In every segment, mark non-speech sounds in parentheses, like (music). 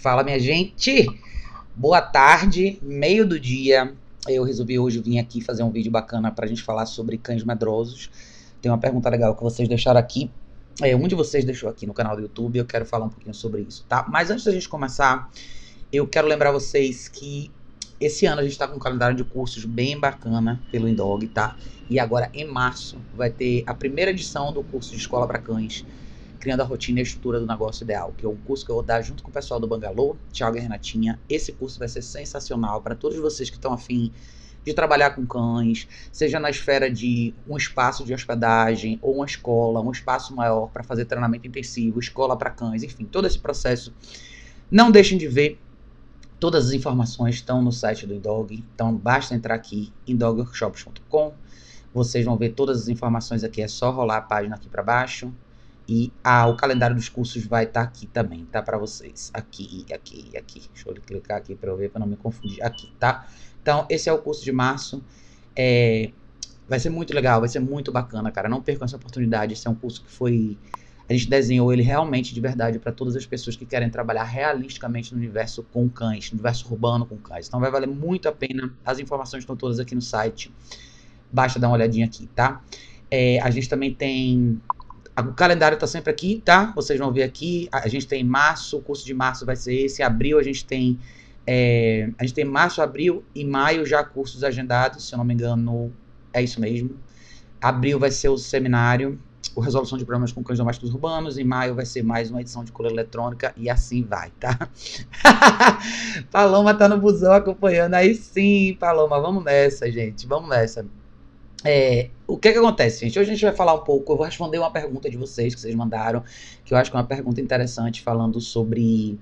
Fala, minha gente! Boa tarde, meio do dia. Eu resolvi hoje vir aqui fazer um vídeo bacana pra gente falar sobre cães medrosos. Tem uma pergunta legal que vocês deixaram aqui. É, um de vocês deixou aqui no canal do YouTube. Eu quero falar um pouquinho sobre isso, tá? Mas antes da gente começar, eu quero lembrar vocês que esse ano a gente está com um calendário de cursos bem bacana pelo Indog, tá? E agora em março vai ter a primeira edição do curso de escola para cães Criando a Rotina e a Estrutura do Negócio Ideal, que é um curso que eu vou dar junto com o pessoal do Bangalô, Thiago e Renatinha. Esse curso vai ser sensacional para todos vocês que estão afim de trabalhar com cães, seja na esfera de um espaço de hospedagem ou uma escola, um espaço maior para fazer treinamento intensivo, escola para cães, enfim, todo esse processo. Não deixem de ver. Todas as informações estão no site do Indog, então basta entrar aqui em dogworkshops.com. Vocês vão ver todas as informações aqui, é só rolar a página aqui para baixo e ah, o calendário dos cursos vai estar tá aqui também, tá? Para vocês. Aqui, aqui, aqui. Deixa eu clicar aqui para eu ver, para não me confundir. Aqui, tá? Então, esse é o curso de março. É, vai ser muito legal, vai ser muito bacana, cara. Não percam essa oportunidade. Esse é um curso que foi. A gente desenhou ele realmente de verdade para todas as pessoas que querem trabalhar realisticamente no universo com cães, no universo urbano com cães. Então vai valer muito a pena. As informações estão todas aqui no site. Basta dar uma olhadinha aqui, tá? É, a gente também tem o calendário está sempre aqui, tá? Vocês vão ver aqui. A gente tem março, o curso de março vai ser esse. Abril a gente tem. É, a gente tem março, abril e maio já cursos agendados, se eu não me engano, é isso mesmo. Abril vai ser o seminário, o resolução de problemas com cães domésticos urbanos. Em maio vai ser mais uma edição de coleira eletrônica e assim vai, tá? (laughs) Paloma tá no busão acompanhando. Aí sim, Paloma, vamos nessa, gente. Vamos nessa. É, o que que acontece, gente? Hoje a gente vai falar um pouco, eu vou responder uma pergunta de vocês que vocês mandaram, que eu acho que é uma pergunta interessante, falando sobre,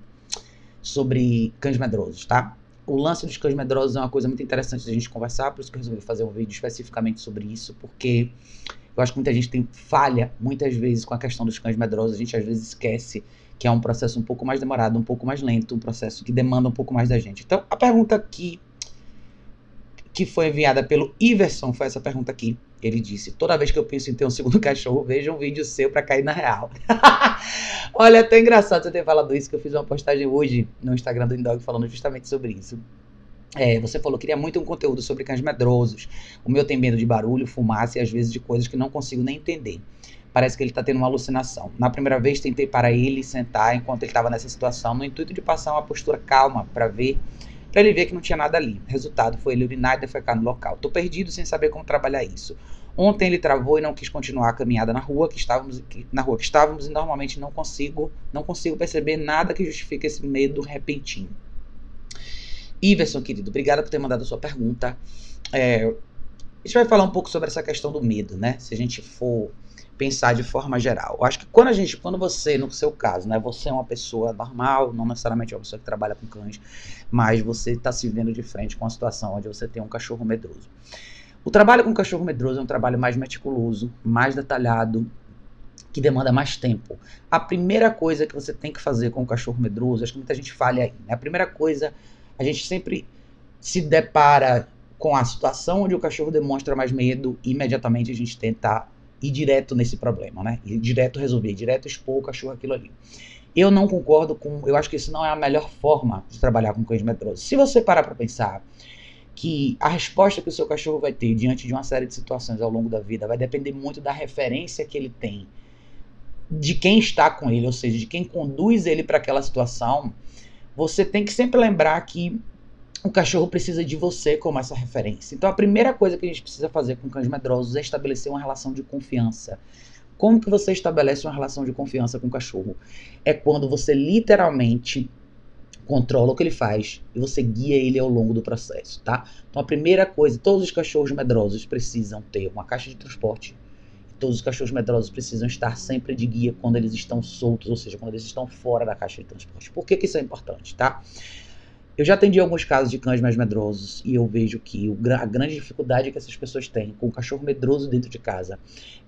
sobre cães medrosos, tá? O lance dos cães medrosos é uma coisa muito interessante de a gente conversar, por isso que eu resolvi fazer um vídeo especificamente sobre isso, porque eu acho que muita gente tem falha, muitas vezes, com a questão dos cães medrosos, a gente às vezes esquece que é um processo um pouco mais demorado, um pouco mais lento, um processo que demanda um pouco mais da gente. Então, a pergunta que que foi enviada pelo Iverson, foi essa pergunta aqui. Ele disse: Toda vez que eu penso em ter um segundo (laughs) cachorro, veja um vídeo seu para cair na real. (laughs) Olha, até engraçado você ter falado isso, que eu fiz uma postagem hoje no Instagram do Indog falando justamente sobre isso. É, você falou que queria muito um conteúdo sobre cães medrosos. O meu tem medo de barulho, fumaça e às vezes de coisas que não consigo nem entender. Parece que ele está tendo uma alucinação. Na primeira vez tentei para ele sentar enquanto ele estava nessa situação, no intuito de passar uma postura calma para ver para ele ver que não tinha nada ali. Resultado foi ele urinar e defecar no local. Tô perdido sem saber como trabalhar isso. Ontem ele travou e não quis continuar a caminhada na rua que estávamos na rua que estávamos e normalmente não consigo não consigo perceber nada que justifique esse medo repentino. Iverson, querido, obrigado por ter mandado a sua pergunta. É, a gente vai falar um pouco sobre essa questão do medo, né? Se a gente for pensar de forma geral. Eu acho que quando a gente, quando você, no seu caso, né, você é uma pessoa normal, não necessariamente é uma pessoa que trabalha com cães, mas você está se vendo de frente com a situação onde você tem um cachorro medroso. O trabalho com cachorro medroso é um trabalho mais meticuloso, mais detalhado, que demanda mais tempo. A primeira coisa que você tem que fazer com o cachorro medroso, acho que muita gente falha aí. Né? A primeira coisa, a gente sempre se depara com a situação onde o cachorro demonstra mais medo, imediatamente a gente tenta ir direto nesse problema, né? Ir direto resolver, ir direto expor o cachorro aquilo ali. Eu não concordo com. Eu acho que isso não é a melhor forma de trabalhar com cães medrosos. Se você parar para pensar que a resposta que o seu cachorro vai ter diante de uma série de situações ao longo da vida vai depender muito da referência que ele tem, de quem está com ele, ou seja, de quem conduz ele para aquela situação, você tem que sempre lembrar que o cachorro precisa de você como essa referência. Então a primeira coisa que a gente precisa fazer com cães medrosos é estabelecer uma relação de confiança. Como que você estabelece uma relação de confiança com o cachorro? É quando você literalmente controla o que ele faz e você guia ele ao longo do processo, tá? Então a primeira coisa, todos os cachorros medrosos precisam ter uma caixa de transporte. Todos os cachorros medrosos precisam estar sempre de guia quando eles estão soltos, ou seja, quando eles estão fora da caixa de transporte. Por que, que isso é importante, tá? Eu já atendi alguns casos de cães mais medrosos e eu vejo que o, a grande dificuldade que essas pessoas têm com o cachorro medroso dentro de casa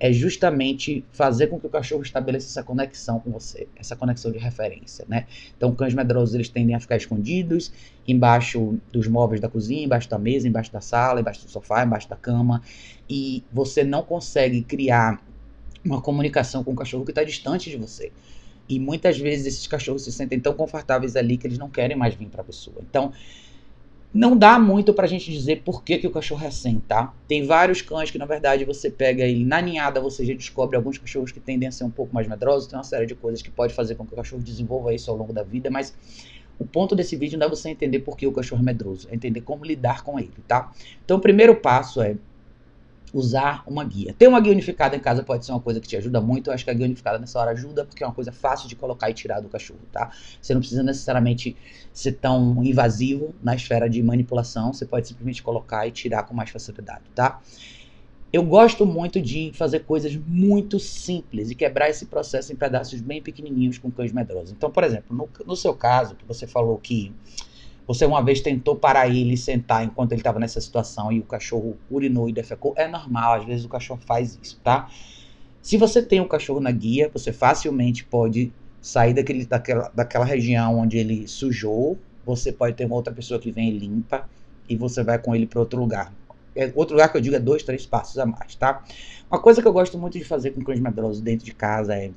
é justamente fazer com que o cachorro estabeleça essa conexão com você, essa conexão de referência, né? Então, cães medrosos eles tendem a ficar escondidos embaixo dos móveis da cozinha, embaixo da mesa, embaixo da sala, embaixo do sofá, embaixo da cama e você não consegue criar uma comunicação com o cachorro que está distante de você. E muitas vezes esses cachorros se sentem tão confortáveis ali que eles não querem mais vir para a pessoa. Então, não dá muito pra gente dizer por que, que o cachorro é assim, tá? Tem vários cães que, na verdade, você pega ele na ninhada, você já descobre alguns cachorros que tendem a ser um pouco mais medrosos, tem uma série de coisas que pode fazer com que o cachorro desenvolva isso ao longo da vida, mas o ponto desse vídeo não é você entender por que o cachorro é medroso, é entender como lidar com ele, tá? Então, o primeiro passo é usar uma guia. Ter uma guia unificada em casa pode ser uma coisa que te ajuda muito. Eu acho que a guia unificada nessa hora ajuda porque é uma coisa fácil de colocar e tirar do cachorro, tá? Você não precisa necessariamente ser tão invasivo na esfera de manipulação. Você pode simplesmente colocar e tirar com mais facilidade, tá? Eu gosto muito de fazer coisas muito simples e quebrar esse processo em pedaços bem pequenininhos com cães medrosos. Então, por exemplo, no, no seu caso, que você falou que você uma vez tentou parar ele e sentar enquanto ele estava nessa situação e o cachorro urinou e defecou. É normal, às vezes o cachorro faz isso, tá? Se você tem um cachorro na guia, você facilmente pode sair daquele, daquela, daquela região onde ele sujou. Você pode ter uma outra pessoa que vem e limpa e você vai com ele para outro lugar. É, outro lugar que eu digo é dois, três passos a mais, tá? Uma coisa que eu gosto muito de fazer com cães medrosos dentro de casa é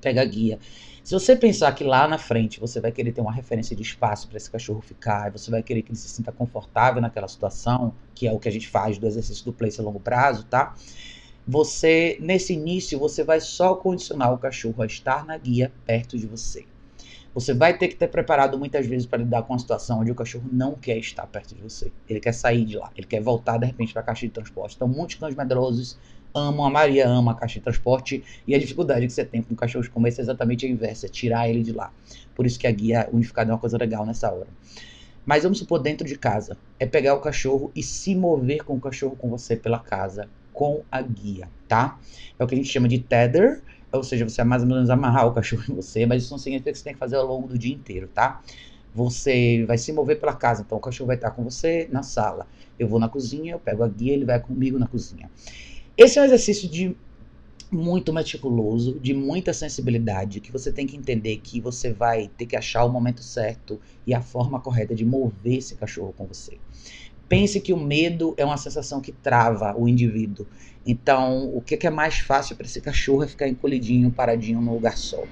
pegar guia se você pensar que lá na frente você vai querer ter uma referência de espaço para esse cachorro ficar, você vai querer que ele se sinta confortável naquela situação, que é o que a gente faz do exercício do place a longo prazo, tá? Você, nesse início, você vai só condicionar o cachorro a estar na guia perto de você. Você vai ter que ter preparado muitas vezes para lidar com uma situação onde o cachorro não quer estar perto de você. Ele quer sair de lá, ele quer voltar de repente para a caixa de transporte. Então, muitos cães medrosos amam, a Maria ama a caixa de transporte e a dificuldade que você tem com cachorros como esse é exatamente a inversa, é tirar ele de lá. Por isso que a guia unificada é uma coisa legal nessa hora. Mas vamos supor dentro de casa, é pegar o cachorro e se mover com o cachorro com você pela casa com a guia, tá? É o que a gente chama de tether, ou seja, você é mais ou menos amarrar o cachorro em você, mas isso não significa que você tem que fazer ao longo do dia inteiro, tá? Você vai se mover pela casa, então o cachorro vai estar com você na sala. Eu vou na cozinha, eu pego a guia, ele vai comigo na cozinha. Esse é um exercício de muito meticuloso, de muita sensibilidade, que você tem que entender que você vai ter que achar o momento certo e a forma correta de mover esse cachorro com você. Pense que o medo é uma sensação que trava o indivíduo. Então, o que é mais fácil para esse cachorro é ficar encolhidinho, paradinho no lugar só.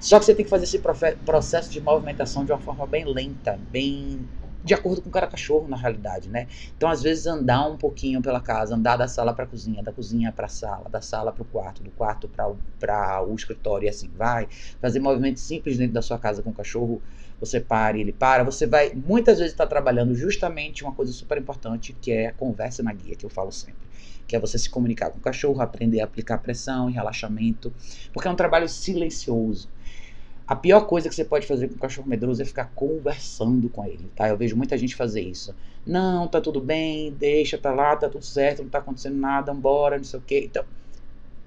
Só que você tem que fazer esse processo de movimentação de uma forma bem lenta, bem de acordo com cada cachorro, na realidade, né? Então, às vezes, andar um pouquinho pela casa, andar da sala para a cozinha, da cozinha para a sala, da sala para o quarto, do quarto para o escritório e assim vai. Fazer movimentos simples dentro da sua casa com o cachorro, você para e ele para. Você vai, muitas vezes, estar tá trabalhando justamente uma coisa super importante, que é a conversa na guia, que eu falo sempre. Que é você se comunicar com o cachorro, aprender a aplicar pressão e relaxamento, porque é um trabalho silencioso. A pior coisa que você pode fazer com o cachorro medroso é ficar conversando com ele, tá? Eu vejo muita gente fazer isso. Não, tá tudo bem, deixa, tá lá, tá tudo certo, não tá acontecendo nada, embora, não sei o quê. Então,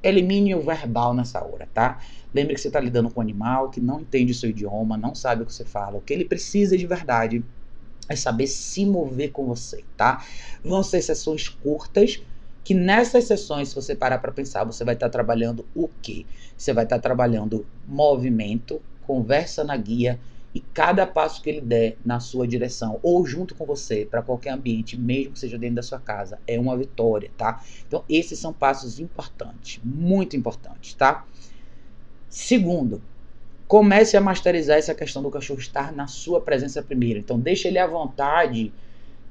elimine o verbal nessa hora, tá? Lembre que você está lidando com um animal que não entende o seu idioma, não sabe o que você fala. O que ele precisa de verdade é saber se mover com você, tá? Vão ser sessões curtas, que nessas sessões, se você parar para pensar, você vai estar tá trabalhando o quê? Você vai estar tá trabalhando movimento, conversa na guia e cada passo que ele der na sua direção ou junto com você para qualquer ambiente, mesmo que seja dentro da sua casa, é uma vitória, tá? Então, esses são passos importantes, muito importantes, tá? Segundo, comece a masterizar essa questão do cachorro estar na sua presença primeiro. Então, deixe ele à vontade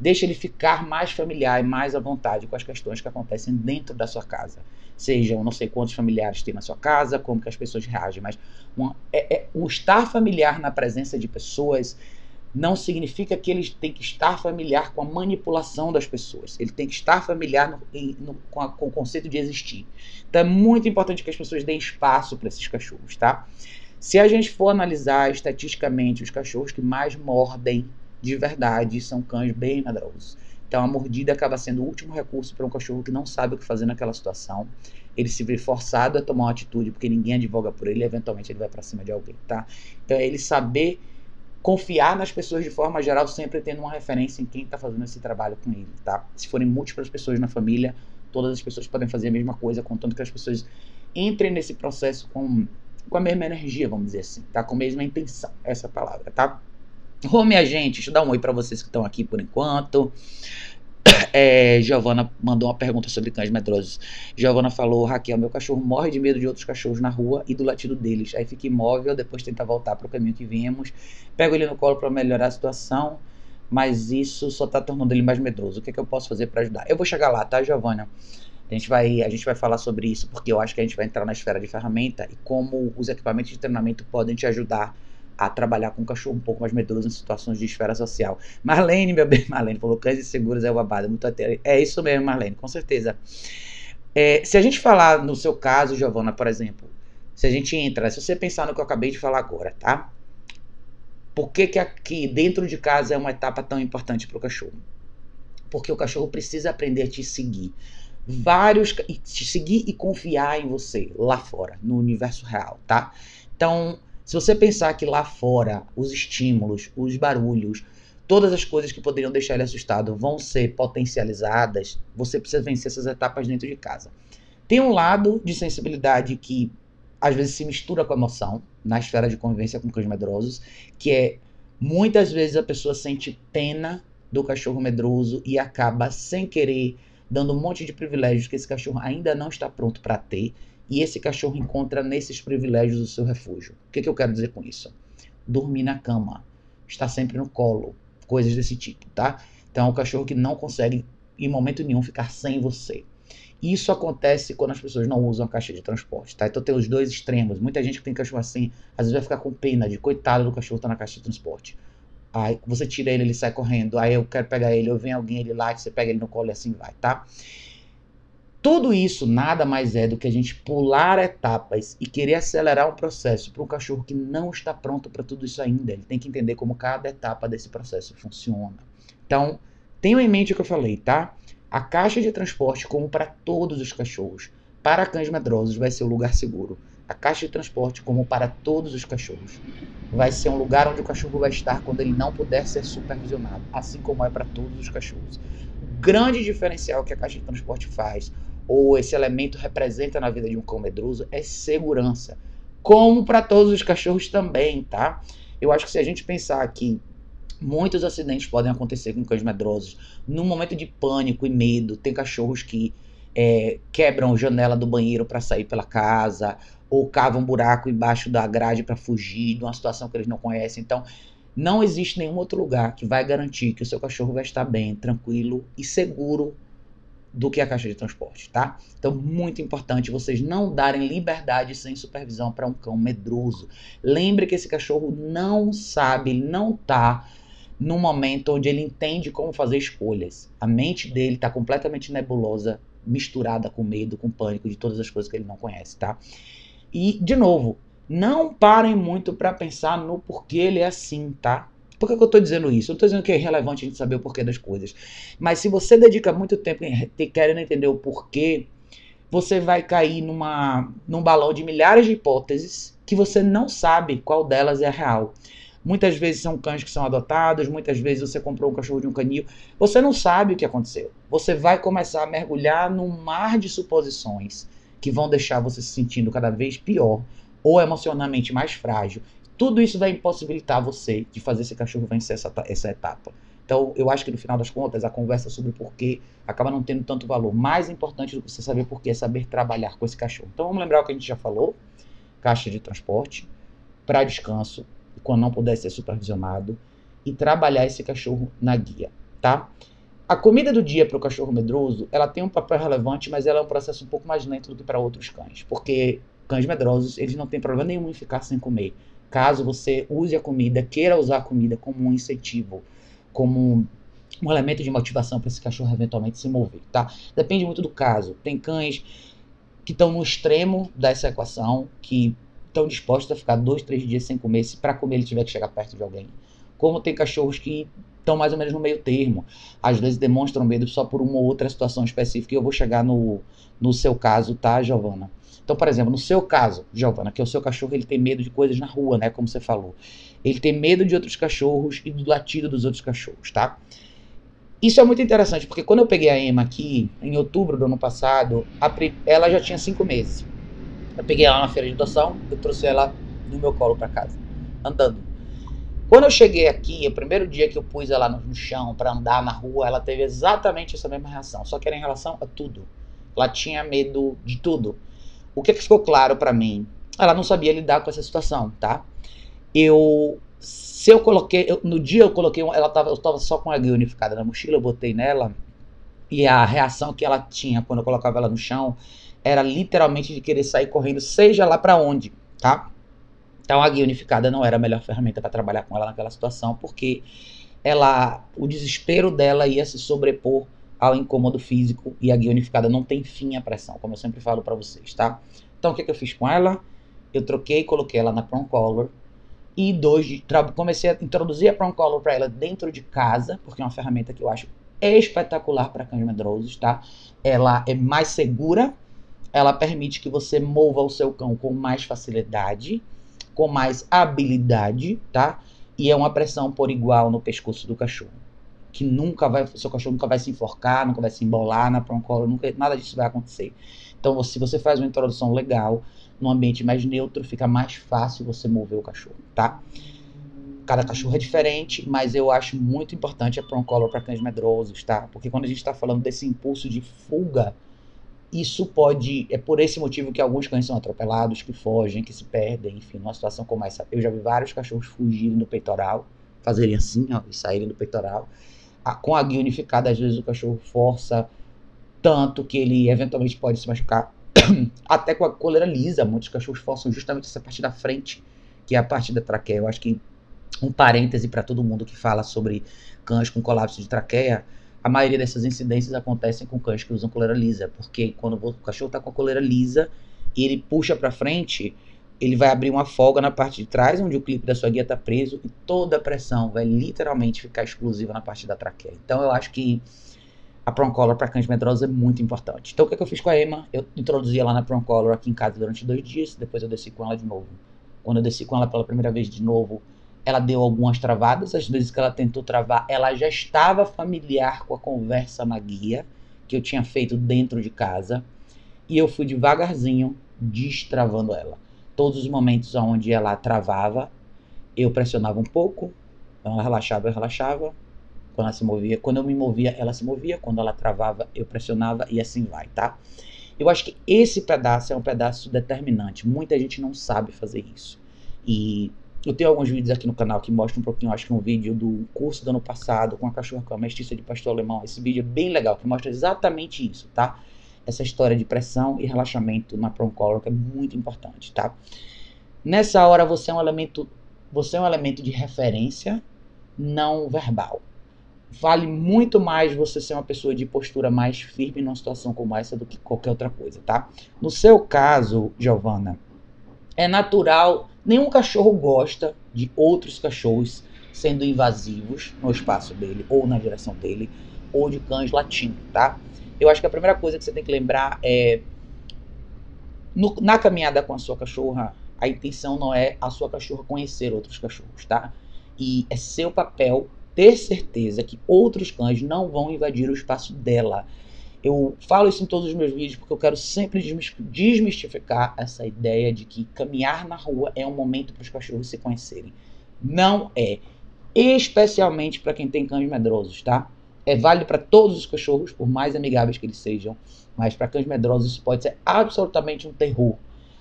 deixa ele ficar mais familiar e mais à vontade com as questões que acontecem dentro da sua casa. Sejam não sei quantos familiares tem na sua casa, como que as pessoas reagem, mas uma, é, é, o estar familiar na presença de pessoas não significa que ele tem que estar familiar com a manipulação das pessoas. Ele tem que estar familiar no, no, com, a, com, o conceito de existir. Então é muito importante que as pessoas deem espaço para esses cachorros, tá? Se a gente for analisar estatisticamente os cachorros que mais mordem de verdade são cães bem medrosos. Então a mordida acaba sendo o último recurso para um cachorro que não sabe o que fazer naquela situação. Ele se vê forçado a tomar uma atitude porque ninguém advoga por ele e eventualmente ele vai para cima de alguém, tá? Então é ele saber confiar nas pessoas de forma geral, sempre tendo uma referência em quem está fazendo esse trabalho com ele, tá? Se forem múltiplas pessoas na família, todas as pessoas podem fazer a mesma coisa, contanto que as pessoas entrem nesse processo com, com a mesma energia, vamos dizer assim, tá? Com a mesma intenção, essa é palavra, tá? Deixa eu dar um oi para vocês que estão aqui por enquanto. (coughs) É, Giovana mandou uma pergunta sobre cães medrosos. Giovana falou: Raquel, meu cachorro morre de medo de outros cachorros na rua e do latido deles. Aí fica imóvel, depois tenta voltar para o caminho que viemos. Pego ele no colo para melhorar a situação, mas isso só está tornando ele mais medroso. O que, é que eu posso fazer para ajudar? Eu vou chegar lá, tá, Giovana? A gente, vai, a gente vai falar sobre isso porque eu acho que a gente vai entrar na esfera de ferramenta e como os equipamentos de treinamento podem te ajudar a trabalhar com um cachorro um pouco mais medroso em situações de esfera social. Marlene, meu bem, (laughs) Marlene, falou cães inseguros é o babado. Muito É isso mesmo, Marlene, com certeza. É, se a gente falar no seu caso, Giovana, por exemplo, se a gente entra, se você pensar no que eu acabei de falar agora, tá? Por que, que aqui dentro de casa é uma etapa tão importante para o cachorro? Porque o cachorro precisa aprender a te seguir. Vários. te seguir e confiar em você lá fora, no universo real, tá? Então, se você pensar que lá fora os estímulos, os barulhos, todas as coisas que poderiam deixar ele assustado vão ser potencializadas, você precisa vencer essas etapas dentro de casa. Tem um lado de sensibilidade que às vezes se mistura com a emoção na esfera de convivência com cães medrosos, que é muitas vezes a pessoa sente pena do cachorro medroso e acaba sem querer dando um monte de privilégios que esse cachorro ainda não está pronto para ter e esse cachorro encontra nesses privilégios o seu refúgio. O que, que eu quero dizer com isso? Dormir na cama, estar sempre no colo, coisas desse tipo, tá? Então é um cachorro que não consegue em momento nenhum ficar sem você. Isso acontece quando as pessoas não usam a caixa de transporte, tá? Então tem os dois extremos. Muita gente que tem cachorro assim, às vezes vai ficar com pena de coitado do cachorro tá na caixa de transporte. Aí você tira ele, ele sai correndo. Aí eu quero pegar ele, eu venho alguém, ele lá, você pega ele no colo e assim vai, tá? Tudo isso nada mais é do que a gente pular etapas e querer acelerar um processo para um cachorro que não está pronto para tudo isso ainda. Ele tem que entender como cada etapa desse processo funciona. Então, tenham em mente o que eu falei, tá? A caixa de transporte, como para todos os cachorros, para cães medrosos vai ser o um lugar seguro. A caixa de transporte, como para todos os cachorros, vai ser um lugar onde o cachorro vai estar quando ele não puder ser supervisionado, assim como é para todos os cachorros. O grande diferencial que a caixa de transporte faz, ou esse elemento representa na vida de um cão medroso é segurança. Como para todos os cachorros também, tá? Eu acho que se a gente pensar que muitos acidentes podem acontecer com cães medrosos, num momento de pânico e medo, tem cachorros que é, quebram janela do banheiro para sair pela casa, ou cavam buraco embaixo da grade para fugir de uma situação que eles não conhecem. Então, não existe nenhum outro lugar que vai garantir que o seu cachorro vai estar bem, tranquilo e seguro do que a caixa de transporte, tá? Então, muito importante vocês não darem liberdade sem supervisão para um cão medroso. Lembre que esse cachorro não sabe, não tá no momento onde ele entende como fazer escolhas. A mente dele está completamente nebulosa, misturada com medo, com pânico de todas as coisas que ele não conhece, tá? E de novo, não parem muito para pensar no porquê ele é assim, tá? Por que, que eu estou dizendo isso? Eu estou dizendo que é relevante a gente saber o porquê das coisas. Mas se você dedica muito tempo em querendo entender o porquê, você vai cair numa, num balão de milhares de hipóteses que você não sabe qual delas é real. Muitas vezes são cães que são adotados, muitas vezes você comprou um cachorro de um canil. Você não sabe o que aconteceu. Você vai começar a mergulhar num mar de suposições que vão deixar você se sentindo cada vez pior ou emocionalmente mais frágil tudo isso vai impossibilitar você de fazer esse cachorro vencer essa, essa etapa. Então, eu acho que no final das contas, a conversa sobre porquê acaba não tendo tanto valor. Mais importante do que você saber porquê é saber trabalhar com esse cachorro. Então, vamos lembrar o que a gente já falou: caixa de transporte, para descanso, quando não puder ser supervisionado, e trabalhar esse cachorro na guia, tá? A comida do dia para o cachorro medroso, ela tem um papel relevante, mas ela é um processo um pouco mais lento do que para outros cães, porque cães medrosos, eles não têm problema nenhum em ficar sem comer caso você use a comida, queira usar a comida como um incentivo, como um elemento de motivação para esse cachorro eventualmente se mover, tá? Depende muito do caso. Tem cães que estão no extremo dessa equação, que estão dispostos a ficar dois, três dias sem comer, se para comer ele tiver que chegar perto de alguém. Como tem cachorros que estão mais ou menos no meio termo. Às vezes demonstram medo só por uma ou outra situação específica, e eu vou chegar no, no seu caso, tá, Giovana? Então, por exemplo, no seu caso, Giovana, que é o seu cachorro, ele tem medo de coisas na rua, né? Como você falou. Ele tem medo de outros cachorros e do latido dos outros cachorros, tá? Isso é muito interessante, porque quando eu peguei a Emma aqui, em outubro do ano passado, ela já tinha cinco meses. Eu peguei ela na feira de adoção, eu trouxe ela no meu colo para casa, andando. Quando eu cheguei aqui, o primeiro dia que eu pus ela no chão para andar na rua, ela teve exatamente essa mesma reação, só que era em relação a tudo. Ela tinha medo de tudo. O que, que ficou claro para mim? Ela não sabia lidar com essa situação, tá? Eu se eu coloquei, eu, no dia eu coloquei, ela tava, eu tava só com a guia unificada na mochila, eu botei nela e a reação que ela tinha quando eu colocava ela no chão era literalmente de querer sair correndo, seja lá para onde, tá? Então a guia unificada não era a melhor ferramenta para trabalhar com ela naquela situação, porque ela, o desespero dela ia se sobrepor ao incômodo físico e a guia unificada não tem fim à pressão, como eu sempre falo para vocês, tá? Então o que, que eu fiz com ela? Eu troquei e coloquei ela na Prong Color e dois, comecei a introduzir a Prong Color para ela dentro de casa, porque é uma ferramenta que eu acho espetacular para cães medrosos, tá? Ela é mais segura, ela permite que você mova o seu cão com mais facilidade, com mais habilidade, tá? E é uma pressão por igual no pescoço do cachorro. Que nunca vai, seu cachorro nunca vai se enforcar, nunca vai se embolar na proncolo, nunca, nada disso vai acontecer. Então, se você faz uma introdução legal, num ambiente mais neutro, fica mais fácil você mover o cachorro, tá? Cada cachorro é diferente, mas eu acho muito importante a Color para cães medrosos, tá? Porque quando a gente está falando desse impulso de fuga, isso pode. É por esse motivo que alguns cães são atropelados, que fogem, que se perdem, enfim, numa situação como essa. Eu já vi vários cachorros fugirem do peitoral, fazerem assim, ó, e saírem do peitoral. Com a guia unificada, às vezes o cachorro força tanto que ele eventualmente pode se machucar. (clears throat) Até com a coleira lisa, muitos cachorros forçam justamente essa parte da frente, que é a parte da traqueia. Eu acho que um parêntese para todo mundo que fala sobre cães com colapso de traqueia a maioria dessas incidências acontecem com cães que usam coleira lisa, porque quando o cachorro está com a coleira lisa e ele puxa para frente, ele vai abrir uma folga na parte de trás, onde o clipe da sua guia está preso, e toda a pressão vai literalmente ficar exclusiva na parte da traqueia. Então eu acho que a Color para cães medrosos é muito importante. Então o que, é que eu fiz com a Emma? Eu introduzi ela na Color aqui em casa durante dois dias, depois eu desci com ela de novo. Quando eu desci com ela pela primeira vez de novo, ela deu algumas travadas, as vezes que ela tentou travar, ela já estava familiar com a conversa na guia que eu tinha feito dentro de casa, e eu fui devagarzinho destravando ela. Todos os momentos onde ela travava, eu pressionava um pouco, ela relaxava, eu relaxava, quando ela se movia, quando eu me movia, ela se movia, quando ela travava, eu pressionava e assim vai, tá? Eu acho que esse pedaço é um pedaço determinante. Muita gente não sabe fazer isso. E eu tenho alguns vídeos aqui no canal que mostram um pouquinho, acho que um vídeo do curso do ano passado com a cachorra com a mestiça de pastor alemão. Esse vídeo é bem legal, que mostra exatamente isso, tá? Essa história de pressão e relaxamento na que é muito importante, tá? Nessa hora você é um elemento, você é um elemento de referência não verbal. Vale muito mais você ser uma pessoa de postura mais firme numa situação como essa do que qualquer outra coisa, tá? No seu caso, Giovana, é natural Nenhum cachorro gosta de outros cachorros sendo invasivos no espaço dele, ou na direção dele, ou de cães latindo, tá? Eu acho que a primeira coisa que você tem que lembrar é. No, na caminhada com a sua cachorra, a intenção não é a sua cachorra conhecer outros cachorros, tá? E é seu papel ter certeza que outros cães não vão invadir o espaço dela. Eu falo isso em todos os meus vídeos porque eu quero sempre desmistificar essa ideia de que caminhar na rua é um momento para os cachorros se conhecerem. Não é. Especialmente para quem tem cães medrosos, tá? É válido para todos os cachorros, por mais amigáveis que eles sejam, mas para cães medrosos isso pode ser absolutamente um terror.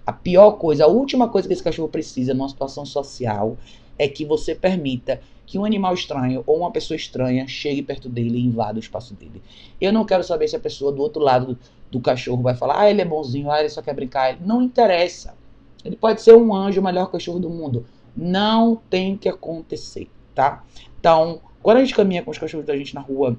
A pior coisa, a última coisa que esse cachorro precisa numa situação social é que você permita que um animal estranho ou uma pessoa estranha chegue perto dele e invada o espaço dele. Eu não quero saber se a pessoa do outro lado do, cachorro vai falar, ah, ele é bonzinho, ah, ele só quer brincar. Não interessa. Ele pode ser um anjo, o melhor cachorro do mundo. Não tem que acontecer, tá? Então, quando a gente caminha com os cachorros da gente na rua,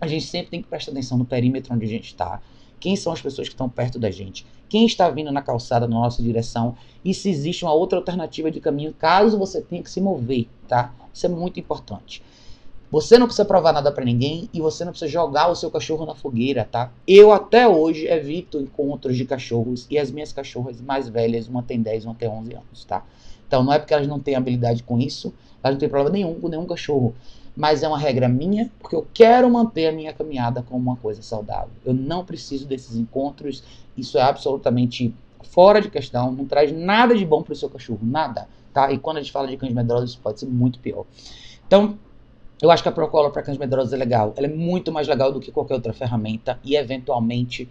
a gente sempre tem que prestar atenção no perímetro onde a gente está. Quem são as pessoas que estão perto da gente? Quem está vindo na calçada na nossa direção? E se existe uma outra alternativa de caminho, caso você tenha que se mover, tá? Isso é muito importante. Você não precisa provar nada para ninguém e você não precisa jogar o seu cachorro na fogueira, tá? Eu até hoje evito encontros de cachorros e as minhas cachorras mais velhas, uma tem 10, uma tem 11 anos, tá? Então não é porque elas não têm habilidade com isso, elas não têm problema nenhum com nenhum cachorro. Mas é uma regra minha, porque eu quero manter a minha caminhada como uma coisa saudável. Eu não preciso desses encontros, isso é absolutamente fora de questão, não traz nada de bom para o seu cachorro, nada. tá? E quando a gente fala de cães medrosos, isso pode ser muito pior. Então, eu acho que a Procolor para cães medrosos é legal. Ela é muito mais legal do que qualquer outra ferramenta e, eventualmente,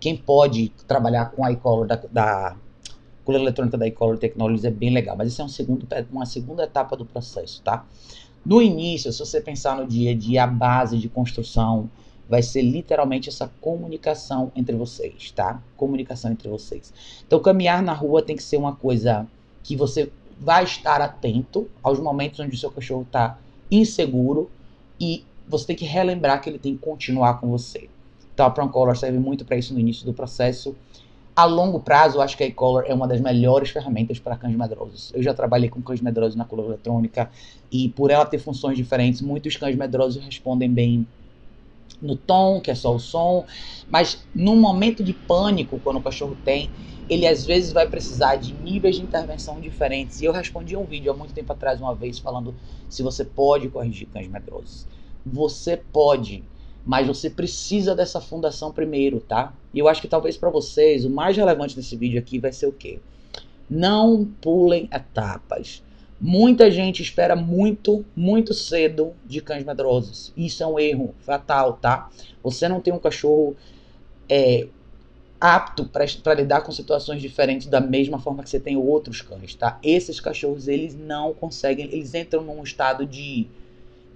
quem pode trabalhar com a iColor da, da coleira eletrônica da iColor Technologies é bem legal, mas isso é um segundo, uma segunda etapa do processo, tá? No início, se você pensar no dia a dia, a base de construção vai ser literalmente essa comunicação entre vocês, tá? Comunicação entre vocês. Então, caminhar na rua tem que ser uma coisa que você vai estar atento aos momentos onde o seu cachorro está inseguro e você tem que relembrar que ele tem que continuar com você. Então, a Prong Collar serve muito para isso no início do processo. A longo prazo, eu acho que a e-collar é uma das melhores ferramentas para cães medrosos. Eu já trabalhei com cães medrosos na coluna eletrônica e por ela ter funções diferentes, muitos cães medrosos respondem bem no tom, que é só o som, mas num momento de pânico, quando o cachorro tem, ele às vezes vai precisar de níveis de intervenção diferentes. E eu respondi um vídeo há muito tempo atrás, uma vez, falando se você pode corrigir cães medrosos. Você pode, mas você precisa dessa fundação primeiro, tá? E eu acho que talvez para vocês o mais relevante desse vídeo aqui vai ser o quê? Não pulem etapas. Muita gente espera muito, muito cedo de cães medrosos. Isso é um erro fatal, tá? Você não tem um cachorro é, apto para lidar com situações diferentes da mesma forma que você tem outros cães, tá? Esses cachorros, eles não conseguem, eles entram num estado de,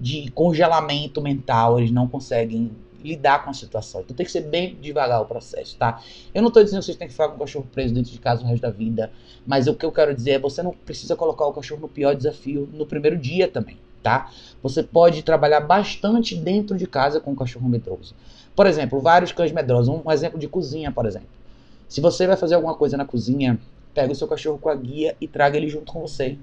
de congelamento mental, eles não conseguem lidar com a situação. Então tem que ser bem devagar o processo, tá? Eu não estou dizendo que vocês têm que ficar com o cachorro preso dentro de casa o resto da vida, mas o que eu quero dizer é você não precisa colocar o cachorro no pior desafio no primeiro dia também, tá? Você pode trabalhar bastante dentro de casa com o cachorro medroso. Por exemplo, vários cães medrosos, um exemplo de cozinha, por exemplo. Se você vai fazer alguma coisa na cozinha, pega o seu cachorro com a guia e traga ele junto com você.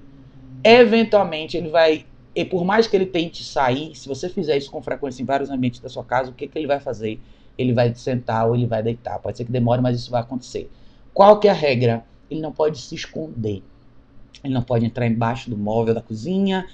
Eventualmente ele vai e por mais que ele tente sair, se você fizer isso com frequência em vários ambientes da sua casa, o que, que ele vai fazer? Ele vai sentar ou ele vai deitar. Pode ser que demore, mas isso vai acontecer. Qual que é a regra? Ele não pode se esconder. Ele não pode entrar embaixo do móvel da cozinha,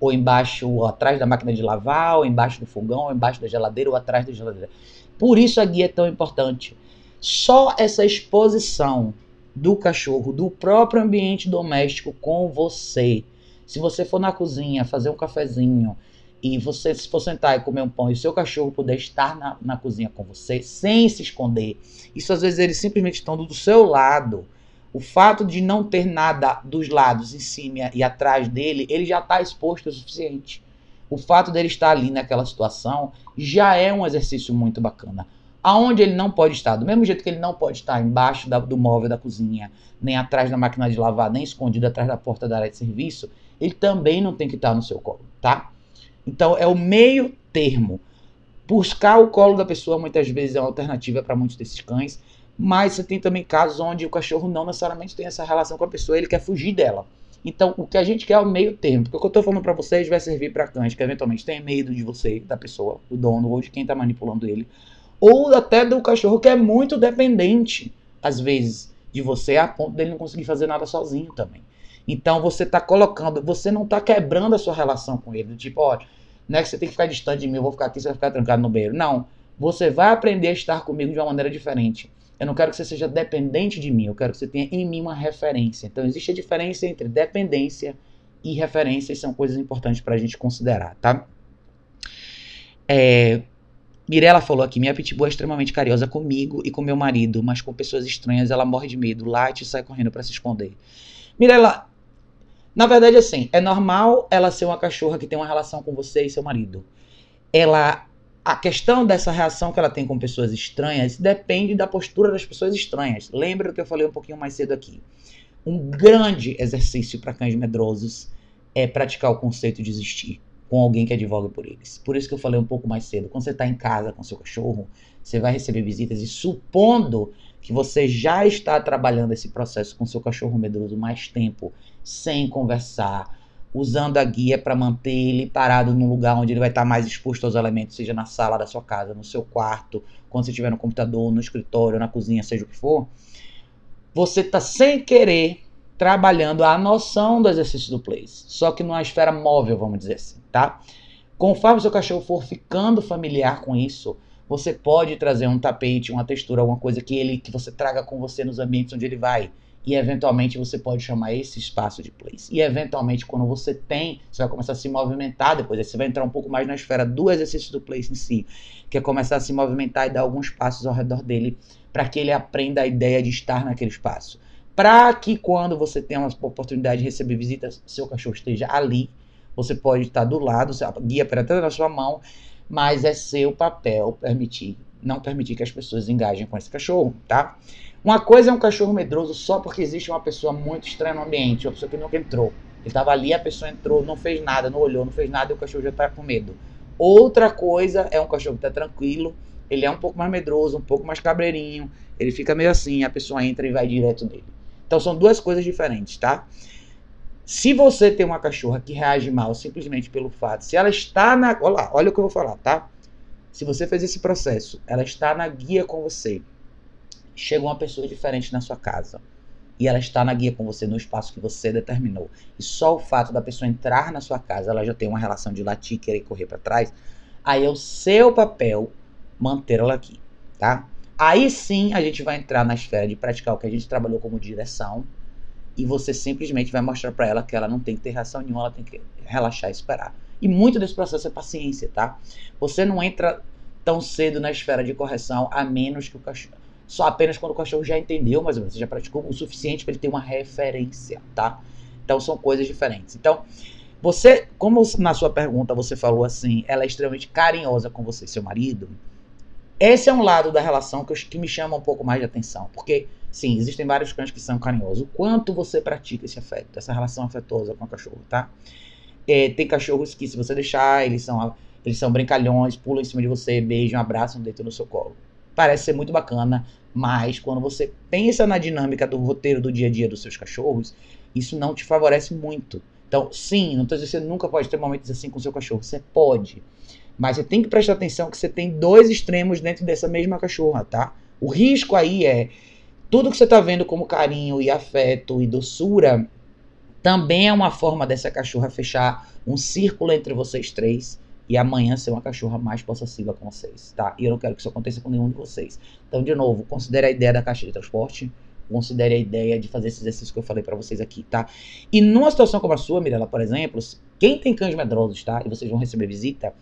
ou embaixo, ou atrás da máquina de lavar, ou embaixo do fogão, ou embaixo da geladeira, ou atrás da geladeira. Por isso a guia é tão importante. Só essa exposição do cachorro, do próprio ambiente doméstico com você, se você for na cozinha fazer um cafezinho e você se for sentar e comer um pão e o seu cachorro puder estar na, na cozinha com você sem se esconder, isso às vezes eles simplesmente estão do seu lado. O fato de não ter nada dos lados, em cima e atrás dele, ele já está exposto o suficiente. O fato dele estar ali naquela situação já é um exercício muito bacana. Aonde ele não pode estar, do mesmo jeito que ele não pode estar embaixo da, do móvel da cozinha, nem atrás da máquina de lavar, nem escondido atrás da porta da área de serviço, ele também não tem que estar no seu colo, tá? Então é o meio termo. Buscar o colo da pessoa muitas vezes é uma alternativa para muitos desses cães, mas você tem também casos onde o cachorro não necessariamente tem essa relação com a pessoa, ele quer fugir dela. Então, o que a gente quer é o meio termo. Porque o que eu estou falando para vocês vai servir para cães que eventualmente têm medo de você, da pessoa, do dono ou de quem está manipulando ele. Ou até do cachorro que é muito dependente, às vezes, de você, a ponto dele não conseguir fazer nada sozinho também. Então você está colocando, você não está quebrando a sua relação com ele. Tipo, ó, não é que você tem que ficar distante de mim, eu vou ficar aqui, você vai ficar trancado no banheiro. Não. Você vai aprender a estar comigo de uma maneira diferente. Eu não quero que você seja dependente de mim, eu quero que você tenha em mim uma referência. Então existe a diferença entre dependência e referência, e são coisas importantes para a gente considerar, tá? É, Mirella falou aqui: minha pitbull é extremamente carinhosa comigo e com meu marido, mas com pessoas estranhas ela morre de medo, late e sai correndo para se esconder. Mirella, na verdade, assim, é normal ela ser uma cachorra que tem uma relação com você e seu marido. Ela. A questão dessa reação que ela tem com pessoas estranhas depende da postura das pessoas estranhas. Lembra do que eu falei um pouquinho mais cedo aqui. Um grande exercício para cães medrosos é praticar o conceito de existir com alguém que advoga por eles. Por isso que eu falei um pouco mais cedo. Quando você está em casa com seu cachorro, você vai receber visitas e supondo que você já está trabalhando esse processo com seu cachorro medroso mais tempo, sem conversar, usando a guia para manter ele parado num lugar onde ele vai estar mais exposto aos elementos, seja na sala da sua casa, no seu quarto, quando você estiver no computador, no escritório, na cozinha, seja o que for, você está sem querer trabalhando a noção do exercício do place, só que numa esfera móvel, vamos dizer assim, tá? Conforme seu cachorro for ficando familiar com isso, você pode trazer um tapete, uma textura, alguma coisa que ele que você traga com você nos ambientes onde ele vai. E eventualmente você pode chamar esse espaço de place. E eventualmente, quando você tem, você vai começar a se movimentar depois. Aí você vai entrar um pouco mais na esfera do exercício do place em si, que é começar a se movimentar e dar alguns passos ao redor dele para que ele aprenda a ideia de estar naquele espaço. Para que quando você tenha uma oportunidade de receber visitas, seu cachorro esteja ali. Você pode estar do lado, a guia até na sua mão, mas é seu papel permitir, não permitir que as pessoas engajem com esse cachorro, tá? Uma coisa é um cachorro medroso só porque existe uma pessoa muito estranha no ambiente, uma pessoa que nunca entrou. Ele estava ali, a pessoa entrou, não fez nada, não olhou, não fez nada e o cachorro já está com medo. Outra coisa é um cachorro que está tranquilo, ele é um pouco mais medroso, um pouco mais cabreirinho, ele fica meio assim, a pessoa entra e vai direto nele. Então são duas coisas diferentes, tá? Se você tem uma cachorra que reage mal simplesmente pelo fato, se ela está na. Olha lá, olha o que eu vou falar, tá? Se você fez esse processo, ela está na guia com você, chega uma pessoa diferente na sua casa e ela está na guia com você no espaço que você determinou, e só o fato da pessoa entrar na sua casa, ela já tem uma relação de latir, querer correr para trás, aí é o seu papel manter ela aqui, tá? Aí sim a gente vai entrar na esfera de praticar o que a gente trabalhou como direção, e você simplesmente vai mostrar para ela que ela não tem que ter reação nenhuma, ela tem que relaxar e esperar. E muito desse processo é paciência, tá? Você não entra tão cedo na esfera de correção, a menos que o cachorro só apenas quando o cachorro já entendeu, menos, você já praticou o suficiente para ele ter uma referência, tá? Então são coisas diferentes. Então, você, como na sua pergunta você falou assim, ela é extremamente carinhosa com você, seu marido. Esse é um lado da relação que, eu, que me chama um pouco mais de atenção, porque sim, existem vários cães que são carinhosos. O quanto você pratica esse afeto, essa relação afetuosa com o cachorro, tá? É, tem cachorros que, se você deixar, eles são, eles são brincalhões, pulam em cima de você, beijam, abraçam, deitam no seu colo. Parece ser muito bacana, mas quando você pensa na dinâmica do roteiro do dia a dia dos seus cachorros, isso não te favorece muito. Então, sim, não estou dizendo que você nunca pode ter momentos assim com o seu cachorro. Você pode. Mas você tem que prestar atenção que você tem dois extremos dentro dessa mesma cachorra, tá? O risco aí é tudo que você está vendo como carinho e afeto e doçura também é uma forma dessa cachorra fechar um círculo entre vocês três e amanhã ser uma cachorra mais possessiva com vocês, tá? E eu não quero que isso aconteça com nenhum de vocês. Então, de novo, considere a ideia da caixa de transporte, considere a ideia de fazer esse exercício que eu falei para vocês aqui, tá? E numa situação como a sua, Mirella, por exemplo, quem tem cães medrosos, tá? E vocês vão receber visita,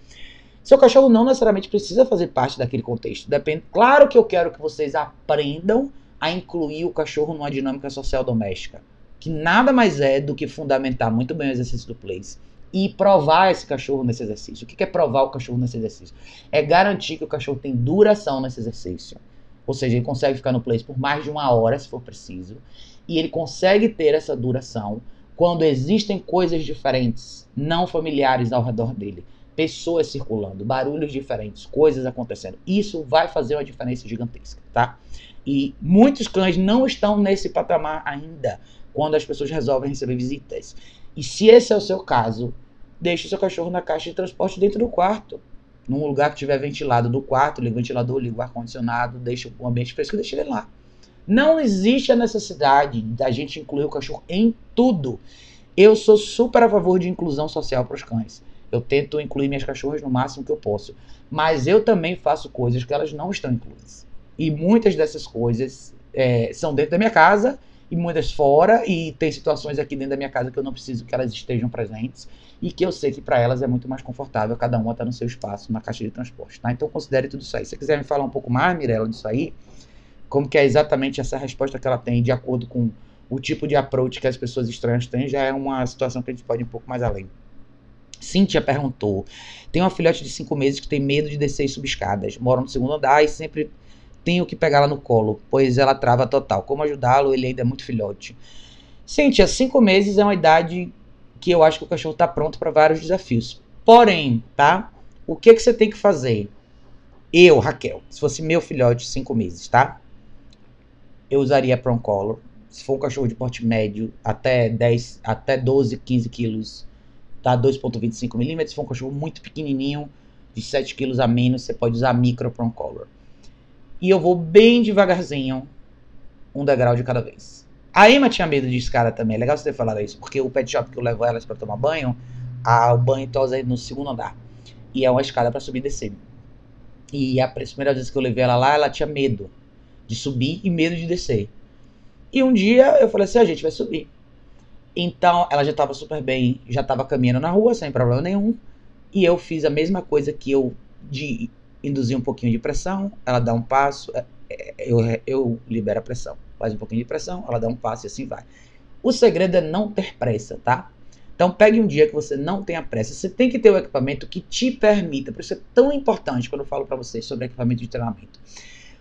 seu cachorro não necessariamente precisa fazer parte daquele contexto. Depende. Claro que eu quero que vocês aprendam a incluir o cachorro numa dinâmica social doméstica, que nada mais é do que fundamentar muito bem o exercício do place e provar esse cachorro nesse exercício. O que é provar o cachorro nesse exercício? É garantir que o cachorro tem duração nesse exercício. Ou seja, ele consegue ficar no place por mais de uma hora, se for preciso. E ele consegue ter essa duração quando existem coisas diferentes, não familiares ao redor dele. Pessoas circulando, barulhos diferentes, coisas acontecendo. Isso vai fazer uma diferença gigantesca, tá? E muitos cães não estão nesse patamar ainda quando as pessoas resolvem receber visitas. E se esse é o seu caso, deixe o seu cachorro na caixa de transporte dentro do quarto. Num lugar que tiver ventilado do quarto, liga o ventilador, liga o ar-condicionado, deixa o ambiente fresco, deixa ele lá. Não existe a necessidade da gente incluir o cachorro em tudo. Eu sou super a favor de inclusão social para os cães. Eu tento incluir minhas cachorras no máximo que eu posso. Mas eu também faço coisas que elas não estão incluídas. E muitas dessas coisas é, são dentro da minha casa e muitas fora, e tem situações aqui dentro da minha casa que eu não preciso que elas estejam presentes e que eu sei que para elas é muito mais confortável cada uma estar tá no seu espaço, na caixa de transporte, tá? Então considere tudo isso aí. Se você quiser me falar um pouco mais, Mirella, disso aí, como que é exatamente essa resposta que ela tem de acordo com o tipo de approach que as pessoas estranhas têm, já é uma situação que a gente pode ir um pouco mais além. Cíntia perguntou: tem uma filhote de 5 meses que tem medo de descer e subir escadas, mora no segundo andar e sempre tenho que pegá-la no colo, pois ela trava total. Como ajudá-lo? Ele ainda é muito filhote. Cintia, cinco meses é uma idade que eu acho que o cachorro está pronto para vários desafios. Porém, tá? O que, que você tem que fazer? Eu, Raquel, se fosse meu filhote, cinco meses, tá? Eu usaria Prong Color. Se for um cachorro de porte médio, até 10, até 12, 15 quilos, tá? 2,25 milímetros. Se for um cachorro muito pequenininho, de 7 quilos a menos, você pode usar Micro Prong Color. E eu vou bem devagarzinho, um degrau de cada vez. A Emma tinha medo de escada também. É legal você ter falado isso, porque o pet shop que eu levo elas para tomar banho, a, o banho tosa é no segundo andar. E é uma escada para subir e descer. E a primeira vez que eu levei ela lá, ela tinha medo de subir e medo de descer. E um dia eu falei assim: a gente vai subir. Então ela já estava super bem, já estava caminhando na rua sem problema nenhum. E eu fiz a mesma coisa que eu de induzir um pouquinho de pressão, ela dá um passo, é, é, eu, eu libero a pressão. Faz um pouquinho de pressão, ela dá um passo e assim vai. O segredo é não ter pressa, tá? Então pegue um dia que você não tenha pressa. Você tem que ter o um equipamento que te permita. Por isso é tão importante quando eu falo para vocês sobre equipamento de treinamento.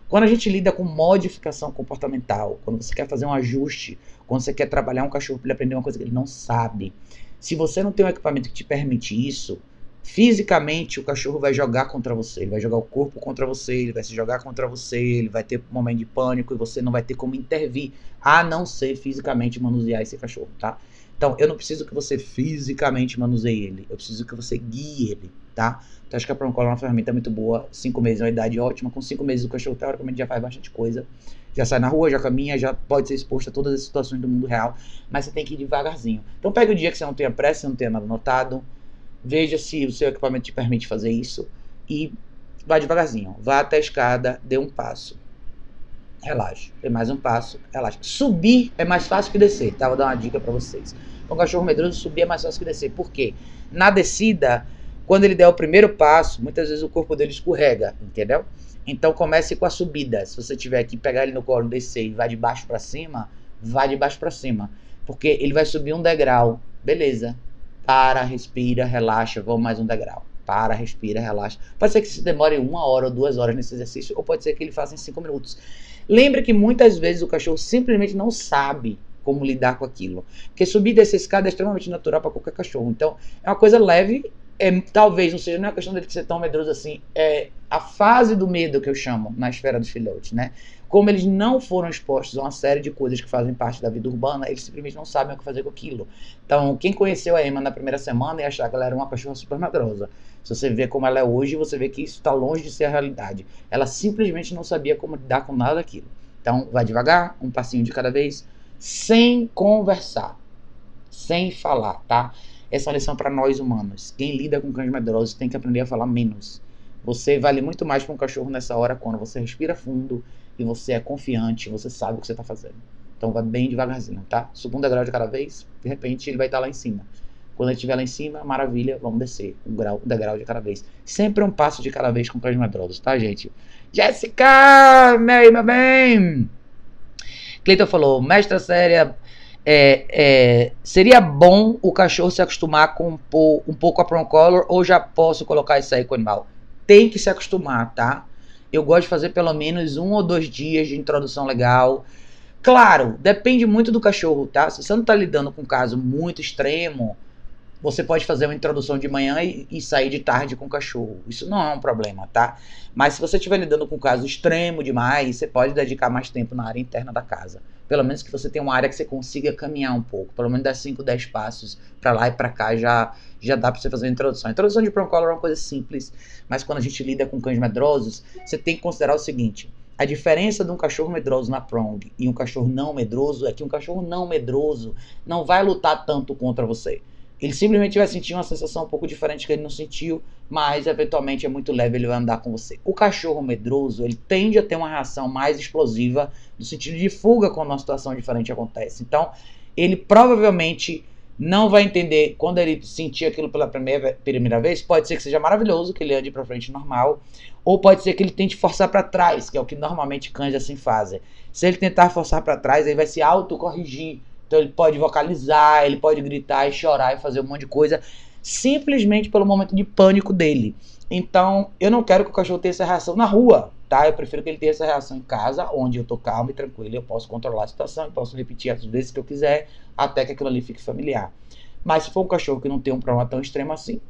Quando a gente lida com modificação comportamental, quando você quer fazer um ajuste, quando você quer trabalhar um cachorro para ele aprender uma coisa que ele não sabe, se você não tem um equipamento que te permite isso, fisicamente o cachorro vai jogar contra você, ele vai jogar o corpo contra você, ele vai se jogar contra você, ele vai ter um momento de pânico e você não vai ter como intervir, a não ser fisicamente manusear esse cachorro, tá? Então, eu não preciso que você fisicamente manuseie ele, eu preciso que você guie ele, tá? Então, acho que a Proncola é uma ferramenta muito boa, cinco meses é uma idade ótima, com cinco meses o cachorro teoricamente já faz bastante coisa, já sai na rua, já caminha, já pode ser exposto a todas as situações do mundo real, mas você tem que ir devagarzinho. Então, pega o dia que você não tenha pressa, você não tenha nada anotado, Veja se o seu equipamento te permite fazer isso e vá devagarzinho. Vá até a escada, dê um passo. Relaxe. Dê mais um passo, relaxe. Subir é mais fácil que descer, tá? Vou dar uma dica para vocês. Um cachorro medroso, subir é mais fácil que descer. Por quê? Na descida, quando ele der o primeiro passo, muitas vezes o corpo dele escorrega, entendeu? Então comece com a subida. Se você tiver que pegar ele no colo, descer e vai de baixo para cima, vai de baixo para cima, porque ele vai subir um degrau. Beleza? Para, respira, relaxa, vamos mais um degrau. Para, respira, relaxa. Pode ser que se demore uma hora ou duas horas nesse exercício, ou pode ser que ele faça em cinco minutos. Lembre que muitas vezes o cachorro simplesmente não sabe como lidar com aquilo. Porque subir dessa escada é extremamente natural para qualquer cachorro. Então, é uma coisa leve. É, talvez não seja nem a questão dele ser tão medroso assim. É a fase do medo que eu chamo na esfera dos filhotes, né? Como eles não foram expostos a uma série de coisas que fazem parte da vida urbana, eles simplesmente não sabem o que fazer com aquilo. Então, quem conheceu a Emma na primeira semana ia achar que ela era uma cachorra super medrosa. Se você vê como ela é hoje, você vê que isso está longe de ser a realidade. Ela simplesmente não sabia como lidar com nada daquilo. Então, vai devagar, um passinho de cada vez, sem conversar, sem falar, tá? Essa é uma lição para nós humanos. Quem lida com cães medrosos tem que aprender a falar menos. Você vale muito mais para um cachorro nessa hora quando você respira fundo e você é confiante, você sabe o que você está fazendo. Então vai bem devagarzinho, tá? Segundo degrau de cada vez, de repente ele vai estar tá lá em cima. Quando ele estiver lá em cima, maravilha, vamos descer um, grau, um degrau de cada vez. Sempre um passo de cada vez com cães medrosos, tá, gente? Jéssica, meu, meu bem! Cleiton falou, mestra séria, é, é, seria bom o cachorro se acostumar com um, um pouco a Color ou já posso colocar isso aí com o animal? Tem que se acostumar, tá? Eu gosto de fazer pelo menos um ou dois dias de introdução legal. Claro, depende muito do cachorro, tá? Se você não está lidando com um caso muito extremo, você pode fazer uma introdução de manhã e, e, sair de tarde com o cachorro. Isso não é um problema, tá? Mas se você estiver lidando com um caso extremo demais, você pode dedicar mais tempo na área interna da casa. Pelo menos que você tenha uma área que você consiga caminhar um pouco. Pelo menos dar 5, 10 passos para lá e para cá já, já dá para você fazer uma introdução. A introdução de Prong Collar é uma coisa simples, mas quando a gente lida com cães medrosos, você tem que considerar o seguinte. A diferença de um cachorro medroso na prong e um cachorro não medroso é que um cachorro não medroso não vai lutar tanto contra você. Ele simplesmente vai sentir uma sensação um pouco diferente que ele não sentiu, mas eventualmente é muito leve, ele vai andar com você. O cachorro medroso, ele tende a ter uma reação mais explosiva no sentido de fuga quando uma situação diferente acontece. Então, ele provavelmente não vai entender quando ele sentir aquilo pela primeira, primeira vez. Pode ser que seja maravilhoso, que ele ande para frente normal, ou pode ser que ele tente forçar para trás, que é o que normalmente cães assim fazem. Se ele tentar forçar para trás, ele vai se autocorrigir então ele pode vocalizar, ele pode gritar e chorar e fazer um monte de coisa simplesmente pelo momento de pânico dele. Então, eu não quero que o cachorro tenha essa reação na rua, tá? Eu prefiro que ele tenha essa reação em casa, onde eu tô calmo e tranquilo, eu posso controlar a situação, eu posso repetir as vezes que eu quiser, até que aquilo ali fique familiar. Mas se for um cachorro que não tem um problema tão extremo assim,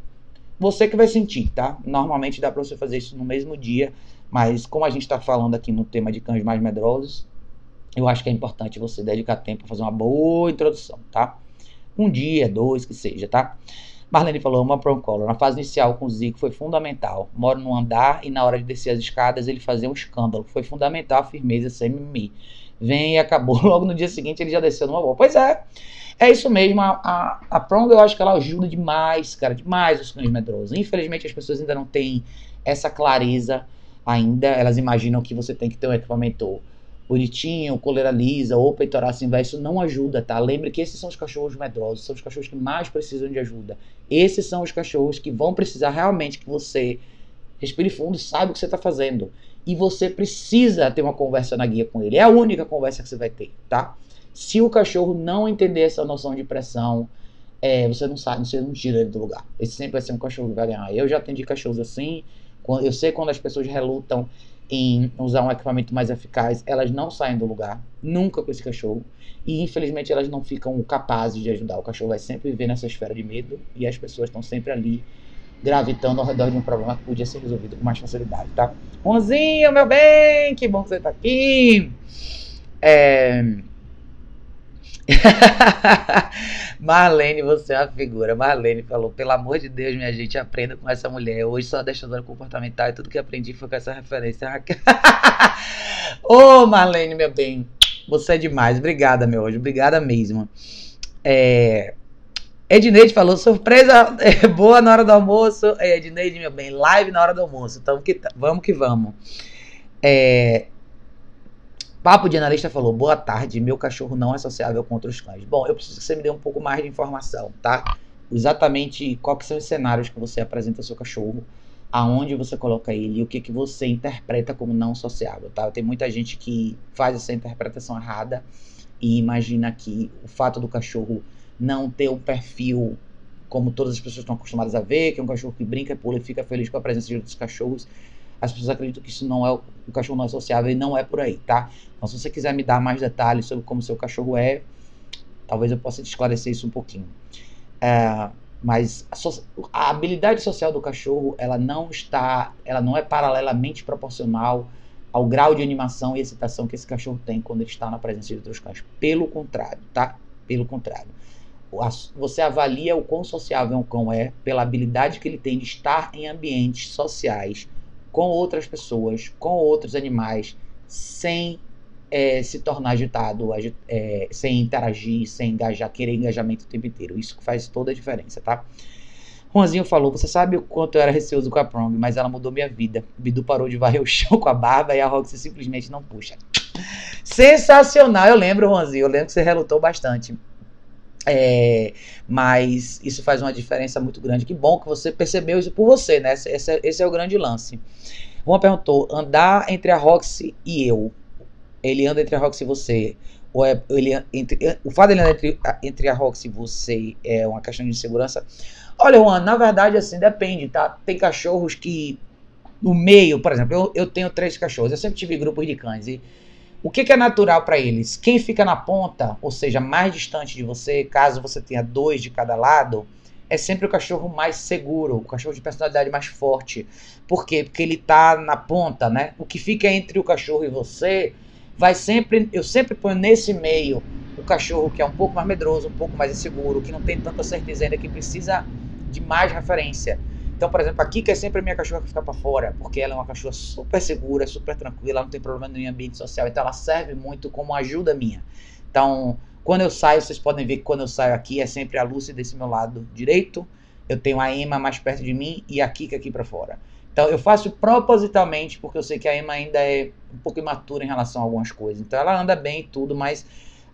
você que vai sentir, tá? Normalmente dá para você fazer isso no mesmo dia, mas como a gente está falando aqui no tema de cães mais medrosos, eu acho que é importante você dedicar tempo para fazer uma boa introdução, tá? Um dia, dois, que seja, tá? Marlene falou, uma Color. Na fase inicial com o Zico foi fundamental. Moro no andar e na hora de descer as escadas ele fazia um escândalo. Foi fundamental a firmeza sem mimimi. Vem e acabou. (laughs) Logo no dia seguinte ele já desceu numa boa. Pois é, é isso mesmo. A, a, a Prong eu acho que ela ajuda demais, cara, demais os cães medrosos. Infelizmente as pessoas ainda não têm essa clareza ainda. Elas imaginam que você tem que ter um equipamento bonitinho, coleira lisa ou peitoral assim, vai, isso não ajuda, tá? Lembre que esses são os cachorros medrosos, são os cachorros que mais precisam de ajuda. Esses são os cachorros que vão precisar realmente que você respire fundo saiba o que você está fazendo. E você precisa ter uma conversa na guia com ele. É a única conversa que você vai ter, tá? Se o cachorro não entender essa noção de pressão, é, você não sabe, você não tira ele do lugar. Esse sempre vai ser um cachorro que vai ganhar. Eu já atendi cachorros assim. Eu sei quando as pessoas relutam em usar um equipamento mais eficaz, elas não saem do lugar, nunca com esse cachorro. E infelizmente elas não ficam capazes de ajudar. O cachorro vai sempre viver nessa esfera de medo e as pessoas estão sempre ali gravitando ao redor de um problema que podia ser resolvido com mais facilidade, tá? Ronzinho, meu bem, que bom que você tá aqui. É... (laughs) Marlene, você é uma figura. Marlene falou: pelo amor de Deus, minha gente, aprenda com essa mulher. Hoje só deixadora comportamental e tudo que aprendi foi com essa referência. (laughs) Ô, oh, Marlene, meu bem, você é demais. Obrigada, meu hoje. Obrigada mesmo. É... Edneide falou: surpresa (laughs) é, boa na hora do almoço. É, Edneide, meu bem, live na hora do almoço. Então, que, vamos que vamos. É, Papo de analista falou: boa tarde, meu cachorro não é sociável com outros cães. Bom, eu preciso que você me dê um pouco mais de informação, tá? Exatamente quais são os cenários que você apresenta seu cachorro, aonde você coloca ele e o que, que você interpreta como não sociável, tá? Tem muita gente que faz essa interpretação errada e imagina que o fato do cachorro não ter um perfil como todas as pessoas estão acostumadas a ver, que é um cachorro que brinca, pula e fica feliz com a presença de outros cachorros as pessoas acreditam que isso não é o cachorro não é sociável e não é por aí, tá? Então, se você quiser me dar mais detalhes sobre como seu cachorro é, talvez eu possa te esclarecer isso um pouquinho. É, mas a, so a, habilidade social do cachorro, ela não está, ela não é paralelamente proporcional ao grau de animação e excitação que esse cachorro tem quando ele está na presença de outros cães. Pelo contrário, tá? Pelo contrário. Você avalia o quão sociável um cão é pela habilidade que ele tem de estar em ambientes sociais com outras pessoas, com outros animais, sem é, se tornar agitado, é, sem interagir, sem engajar, querer engajamento o tempo inteiro. Isso faz toda a diferença, tá? Juanzinho falou: Você sabe o quanto eu era receoso com a Prong, mas ela mudou minha vida. O Bidu parou de varrer o chão com a barba e a Roxy simplesmente não puxa. Sensacional, eu lembro, Juanzinho. Eu lembro que você relutou bastante. É, mas isso faz uma diferença muito grande. Que bom que você percebeu isso por você, né? Esse, esse, esse é o grande lance. Uma perguntou: andar entre a Roxy e eu. Ele anda entre a Roxy e você. Ou é, ele, entre, o fato de ele andar entre, entre a Roxy e você é uma questão de segurança? Olha, Juan, na verdade, assim, depende, tá? Tem cachorros que no meio, por exemplo, eu, eu tenho três cachorros, eu sempre tive grupos de cães e o que, que é natural para eles? Quem fica na ponta, ou seja, mais distante de você, caso você tenha dois de cada lado, é sempre o cachorro mais seguro, o cachorro de personalidade mais forte. Por quê? Porque ele tá na ponta, né? O que fica entre o cachorro e você vai sempre, eu sempre ponho nesse meio o cachorro que é um pouco mais medroso, um pouco mais inseguro, que não tem tanta certeza ainda, que precisa de mais referência. Então, por exemplo, a Kika é sempre a minha cachorra que fica para fora, porque ela é uma cachorra super segura, super tranquila, não tem problema nenhum em ambiente social, então ela serve muito como ajuda minha. Então, quando eu saio, vocês podem ver que quando eu saio aqui é sempre a Lucy desse meu lado direito, eu tenho a Emma mais perto de mim e a Kika aqui para fora. Então eu faço propositalmente porque eu sei que a Emma ainda é um pouco imatura em relação a algumas coisas. Então ela anda bem e tudo, mas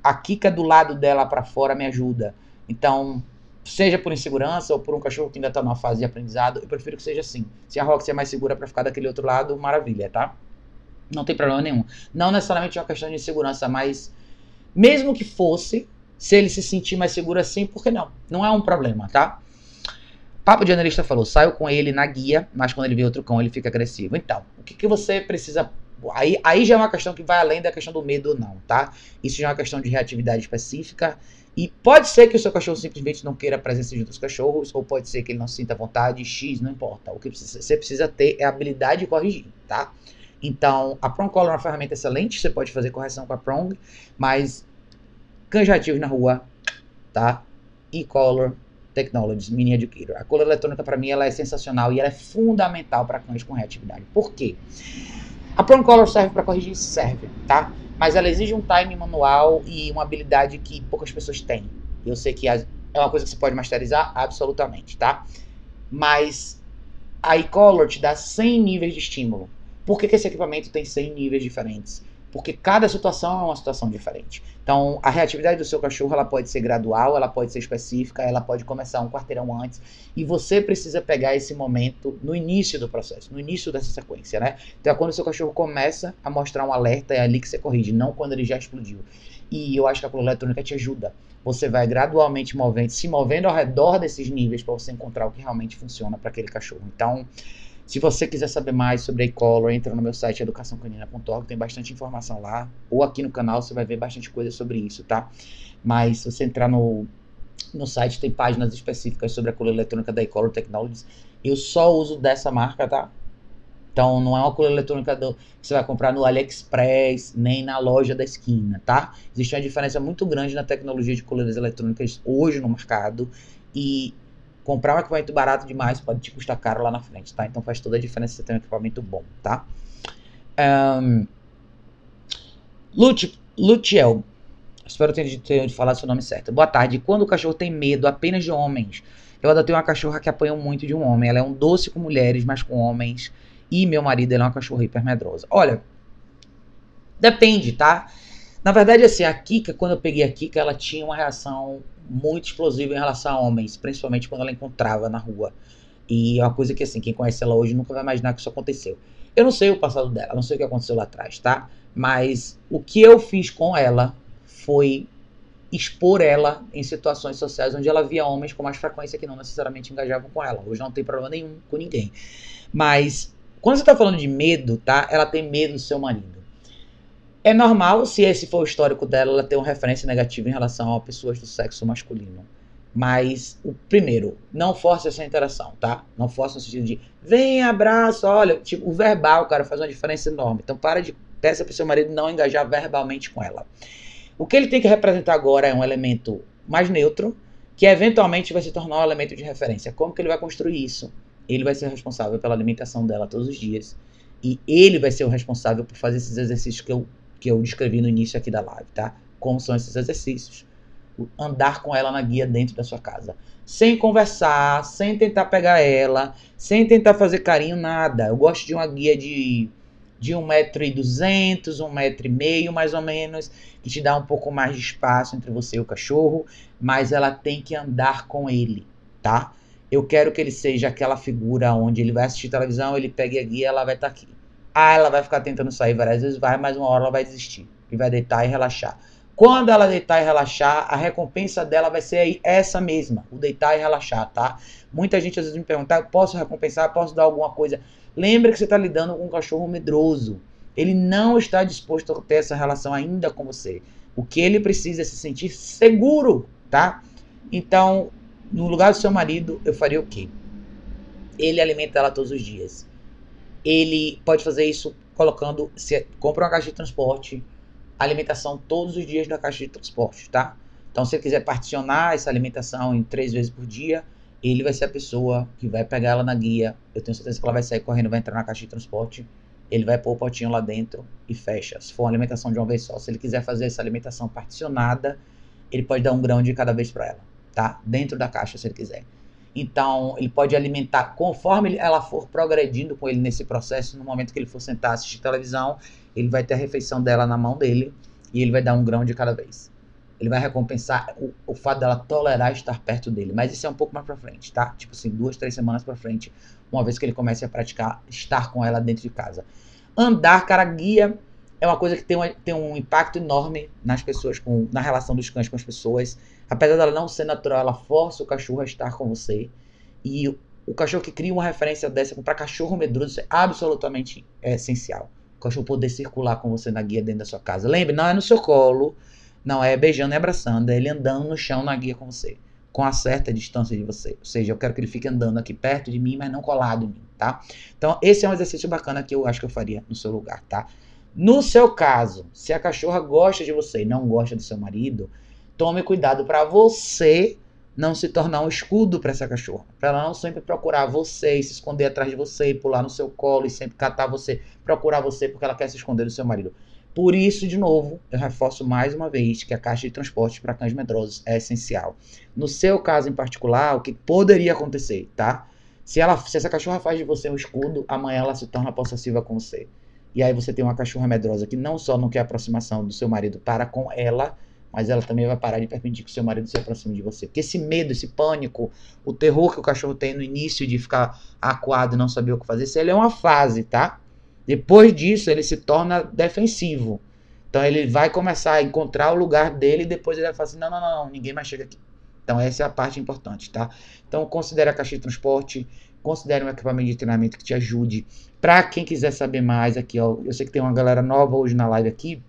a Kika do lado dela para fora me ajuda. Então seja por insegurança ou por um cachorro que ainda está numa fase de aprendizado, eu prefiro que seja assim. Se a Roxy é mais segura para ficar daquele outro lado, maravilha, tá? Não tem problema nenhum. Não necessariamente é uma questão de insegurança, mas mesmo que fosse, se ele se sentir mais seguro assim, por que não? Não é um problema, tá? Papo de analista falou, saio com ele na guia, mas quando ele vê outro cão, ele fica agressivo. Então, o que, que você precisa Aí, aí já é uma questão que vai além da questão do medo ou não, tá? Isso já é uma questão de reatividade específica e pode ser que o seu cachorro simplesmente não queira a presença de outros cachorros, ou pode ser que ele não sinta vontade, X, não importa. O que você precisa ter é a habilidade de corrigir, tá? Então, a Prong Collar é uma ferramenta excelente, você pode fazer correção com a Prong, mas cães ativos na rua, tá? E-Collar Technologies, Mini Educator. A cola eletrônica, para mim, ela é sensacional e ela é fundamental para cães com reatividade. Por quê? A Prong Collar serve para corrigir? Serve, tá? Mas ela exige um time manual e uma habilidade que poucas pessoas têm. Eu sei que é uma coisa que você pode masterizar, absolutamente, tá? Mas a eColor te dá 100 níveis de estímulo. Por que, que esse equipamento tem 100 níveis diferentes? Porque cada situação é uma situação diferente. Então, a reatividade do seu cachorro ela pode ser gradual, ela pode ser específica, ela pode começar um quarteirão antes, e você precisa pegar esse momento no início do processo, no início dessa sequência, né? Então, é quando o seu cachorro começa a mostrar um alerta, é ali que você corrige, não quando ele já explodiu. E eu acho que a cola eletrônica te ajuda. Você vai gradualmente movendo, se movendo ao redor desses níveis para você encontrar o que realmente funciona para aquele cachorro. Então, se você quiser saber mais sobre a e-color, entra no meu site educaçãocanina.org, tem bastante informação lá. Ou aqui no canal você vai ver bastante coisa sobre isso, tá? Mas se você entrar no, no site, tem páginas específicas sobre a coleira eletrônica da e-color Technologies. Eu só uso dessa marca, tá? Então não é uma coleira eletrônica do, que você vai comprar no AliExpress, nem na loja da esquina, tá? Existe uma diferença muito grande na tecnologia de coleiras eletrônicas hoje no mercado. E comprar um equipamento barato demais pode te custar caro lá na frente, tá? Então faz toda a diferença você ter um equipamento bom, tá? Um, Lutiel, espero ter, ter falado seu nome certo. Boa tarde. Quando o cachorro tem medo apenas de homens, eu adotei uma cachorra que apanhou muito de um homem. Ela é um doce com mulheres, mas com homens. E meu marido, ele é uma cachorra hipermedrosa. Olha, depende, tá? Na verdade, assim, a Kika, quando eu peguei a Kika, ela tinha uma reação muito explosiva em relação a homens, principalmente quando ela encontrava na rua. E é uma coisa que, assim, quem conhece ela hoje nunca vai imaginar que isso aconteceu. Eu não sei o passado dela, não sei o que aconteceu lá atrás, tá? Mas o que eu fiz com ela foi expor ela em situações sociais onde ela via homens com mais frequência que não necessariamente engajavam com ela. Hoje não tem problema nenhum com ninguém. Mas quando você tá falando de medo, tá? Ela tem medo do seu marido. É normal, se esse for o histórico dela, ela ter uma referência negativa em relação a pessoas do sexo masculino. Mas, o primeiro, não force essa interação, tá? Não force no sentido de vem, abraço, olha. Tipo, o verbal, cara, faz uma diferença enorme. Então, para de. Peça pro seu marido não engajar verbalmente com ela. O que ele tem que representar agora é um elemento mais neutro, que eventualmente vai se tornar um elemento de referência. Como que ele vai construir isso? Ele vai ser responsável pela alimentação dela todos os dias. E ele vai ser o responsável por fazer esses exercícios que eu que eu descrevi no início aqui da live, tá? Como são esses exercícios. Andar com ela na guia dentro da sua casa. Sem conversar, sem tentar pegar ela, sem tentar fazer carinho, nada. Eu gosto de uma guia de, de 1,2m, 1,5m mais ou menos, que te dá um pouco mais de espaço entre você e o cachorro, mas ela tem que andar com ele, tá? Eu quero que ele seja aquela figura onde ele vai assistir televisão, ele pegue a guia, ela vai estar tá aqui. Ah, ela vai ficar tentando sair várias vezes, vai, mas uma hora ela vai desistir. E vai deitar e relaxar. Quando ela deitar e relaxar, a recompensa dela vai ser essa mesma, o deitar e relaxar, tá? Muita gente às vezes me pergunta, posso recompensar, posso dar alguma coisa? Lembra que você está lidando com um cachorro medroso. Ele não está disposto a ter essa relação ainda com você. O que ele precisa é se sentir seguro, tá? Então, no lugar do seu marido, eu faria o quê? Ele alimenta ela todos os dias ele pode fazer isso colocando, se compra uma caixa de transporte, alimentação todos os dias na caixa de transporte, tá? Então, se ele quiser particionar essa alimentação em três vezes por dia, ele vai ser a pessoa que vai pegar ela na guia. Eu tenho certeza que ela vai sair correndo, vai entrar na caixa de transporte. Ele vai pôr o potinho lá dentro e fecha. Se for uma alimentação de uma vez só, se ele quiser fazer essa alimentação particionada, ele pode dar um grão de cada vez para ela, tá? Dentro da caixa, se ele quiser. Então, ele pode alimentar conforme ela for progredindo com ele nesse processo. No momento que ele for sentar assistir televisão, ele vai ter a refeição dela na mão dele e ele vai dar um grão de cada vez. Ele vai recompensar o, o fato dela tolerar estar perto dele. Mas isso é um pouco mais pra frente, tá? Tipo assim, duas, três semanas pra frente, uma vez que ele comece a praticar estar com ela dentro de casa. Andar, cara, guia é uma coisa que tem, uma, tem um impacto enorme nas pessoas, com, na relação dos cães com as pessoas. Apesar dela não ser natural, ela força o cachorro a estar com você. E o, cachorro que cria uma referência dessa para cachorro medroso é absolutamente é, essencial. O cachorro poder circular com você na guia dentro da sua casa. Lembre, não é no seu colo, não é beijando e abraçando, é ele andando no chão na guia com você. Com a certa distância de você. Ou seja, eu quero que ele fique andando aqui perto de mim, mas não colado em mim, tá? Então, esse é um exercício bacana que eu acho que eu faria no seu lugar, tá? No seu caso, se a cachorra gosta de você e não gosta do seu marido, tome cuidado para você não se tornar um escudo para essa cachorra. Para ela não sempre procurar você e se esconder atrás de você, e pular no seu colo e sempre catar você, procurar você porque ela quer se esconder do seu marido. Por isso, de novo, eu reforço mais uma vez que a caixa de transporte para cães medrosos é essencial. No seu caso em particular, o que poderia acontecer, tá? Se, ela, se essa cachorra faz de você um escudo, amanhã ela se torna possessiva com você. E aí você tem uma cachorra medrosa que não só não quer aproximação do seu marido para com ela, mas ela também vai parar de permitir que o seu marido se aproxime de você. Porque esse medo, esse pânico, o terror que o cachorro tem no início de ficar acuado e não saber o que fazer, isso ele é uma fase, tá? Depois disso, ele se torna defensivo. Então ele vai começar a encontrar o lugar dele e depois ele vai falar assim: não, não, não, não ninguém mais chega aqui. Então essa é a parte importante, tá? Então considere a caixa de transporte, considere um equipamento de treinamento que te ajude. Para quem quiser saber mais aqui, ó, eu sei que tem uma galera nova hoje na live aqui.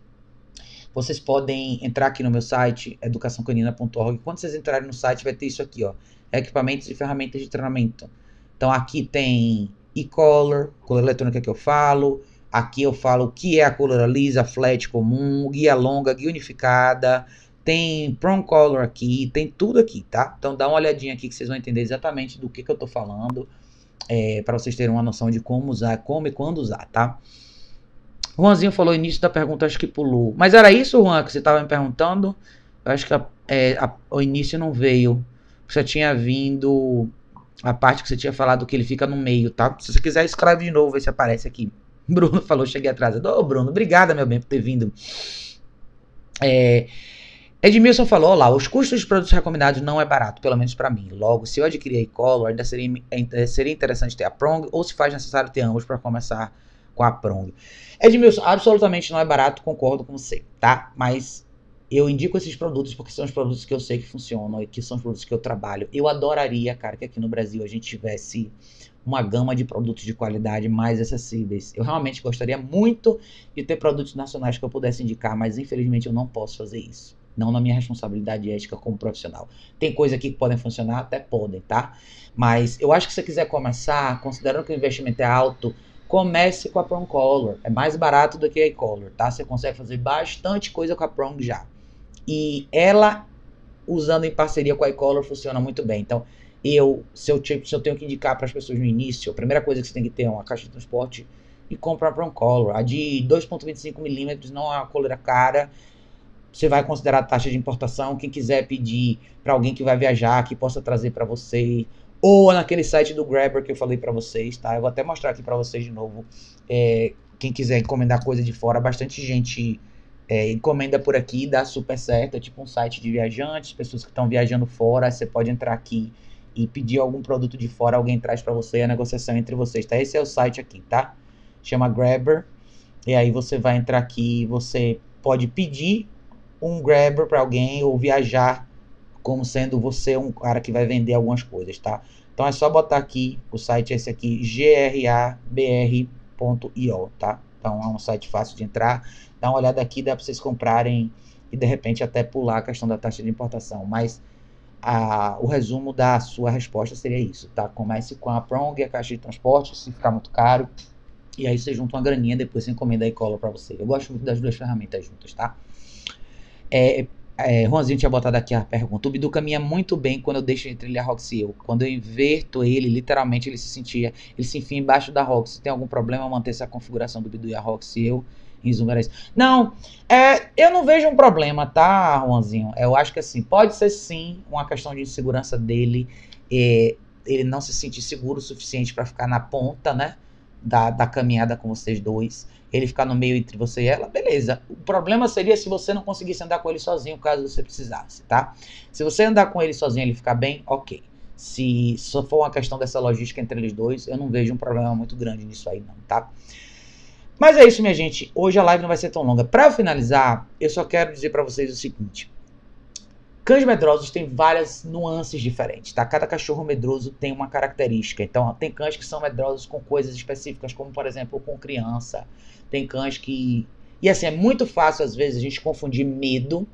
Vocês podem entrar aqui no meu site, educaçãocanina.org. Quando vocês entrarem no site, vai ter isso aqui, ó, equipamentos e ferramentas de treinamento. Então aqui tem e-collar, color eletrônica que eu falo. Aqui eu falo o que é a color lisa, flat comum, guia longa, guia unificada, tem prong color aqui, tem tudo aqui, tá? Então dá uma olhadinha aqui que vocês vão entender exatamente do que, que eu tô falando, é, para vocês terem uma noção de como usar, como e quando usar, tá? Juanzinho falou início da pergunta, acho que pulou. Mas era isso, Juan, que você estava me perguntando? Eu acho que a, é, a, o início não veio. Você tinha vindo a parte que você tinha falado que ele fica no meio, tá? Se você quiser, escreve de novo, ver se aparece aqui. (laughs) Bruno falou, cheguei atrasado. Ô, Bruno, obrigada, meu bem, por ter vindo. É, Edmilson falou, lá, os custos dos produtos recomendados não é barato, pelo menos para mim. Logo, se eu adquirir a e-color, ainda seria, seria interessante ter a Prong, ou se faz necessário ter ambos para começar com a Prong. Edmilson, absolutamente não é barato, concordo com você, tá? Mas eu indico esses produtos porque são os produtos que eu sei que funcionam e que são os produtos que eu trabalho. Eu adoraria, cara, que aqui no Brasil a gente tivesse uma gama de produtos de qualidade mais acessíveis. Eu realmente gostaria muito de ter produtos nacionais que eu pudesse indicar, mas infelizmente eu não posso fazer isso não na minha responsabilidade ética como profissional. Tem coisa aqui que podem funcionar, até podem, tá? Mas eu acho que se você quiser começar, considerando que o investimento é alto, comece com a Prong Color. É mais barato do que a e-color, tá? Você consegue fazer bastante coisa com a Prong já. E ela, usando em parceria com a e-color, funciona muito bem. Então, eu se, eu, se eu tenho que indicar para as pessoas no início, a primeira coisa que você tem que ter é uma caixa de transporte e comprar a Prong Color. A de 2.25mm não é uma coleira cara você vai considerar a taxa de importação. Quem quiser pedir para alguém que vai viajar, que possa trazer para você, ou naquele site do Grabber que eu falei para vocês, tá? Eu vou até mostrar aqui para vocês de novo. É, quem quiser encomendar coisa de fora, bastante gente é, encomenda por aqui, dá super certo. É tipo um site de viajantes, pessoas que estão viajando fora. Você pode entrar aqui e pedir algum produto de fora, alguém traz para você a negociação entre vocês, tá? Esse é o site aqui, tá? Chama Grabber. E aí você vai entrar aqui você pode pedir um grabber para alguém ou viajar como sendo você um cara que vai vender algumas coisas, tá? Então é só botar aqui, o site é esse aqui, grabr.io, tá? Então é um site fácil de entrar. Dá uma olhada aqui, dá para vocês comprarem e de repente até pular a questão da taxa de importação. Mas a, o resumo da sua resposta seria isso, tá? Comece com a Prong, a caixa de transporte, se ficar muito caro. E aí você junta uma graninha, depois você encomenda e cola para você. Eu gosto muito das duas ferramentas juntas, tá? É, é, Juanzinho tinha botado aqui a pergunta. O Bidu caminha muito bem quando eu deixo ele a Roxy eu. Quando eu inverto ele, literalmente ele se sentia. Ele se enfia embaixo da Roxy. Tem algum problema manter essa configuração do Bidu e a Roxy eu em Zoom Não, é, eu não vejo um problema, tá, Juanzinho? Eu acho que assim, pode ser sim uma questão de insegurança dele. É, ele não se sentir seguro o suficiente para ficar na ponta, né? Da, da caminhada com vocês dois ele ficar no meio entre você e ela, beleza. O problema seria se você não conseguisse andar com ele sozinho, caso você precisasse, tá? Se você andar com ele sozinho e ele ficar bem, ok. Se só for uma questão dessa logística entre eles dois, eu não vejo um problema muito grande nisso aí, não, tá? Mas é isso, minha gente. Hoje a live não vai ser tão longa. Para finalizar, eu só quero dizer para vocês o seguinte: cães medrosos têm várias nuances diferentes, tá? Cada cachorro medroso tem uma característica. Então, tem cães que são medrosos com coisas específicas, como por exemplo com criança, tem cães que. E assim, é muito fácil às vezes a gente confundir medo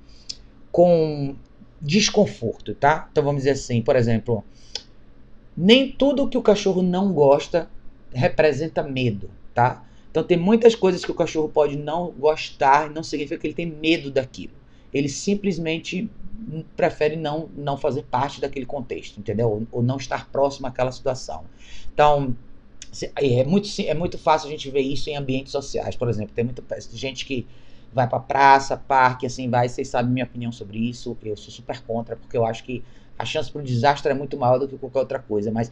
com desconforto, tá? Então vamos dizer assim, por exemplo, nem tudo que o cachorro não gosta representa medo, tá? Então tem muitas coisas que o cachorro pode não gostar, não significa que ele tem medo daquilo. Ele simplesmente prefere não, não fazer parte daquele contexto, entendeu? Ou, ou não estar próximo àquela situação. Então, é muito, é muito fácil a gente ver isso em ambientes sociais. Por exemplo, tem muita gente que vai para praça, parque, assim, vai. Vocês sabem minha opinião sobre isso. Eu sou super contra, porque eu acho que a chance para o desastre é muito maior do que qualquer outra coisa. Mas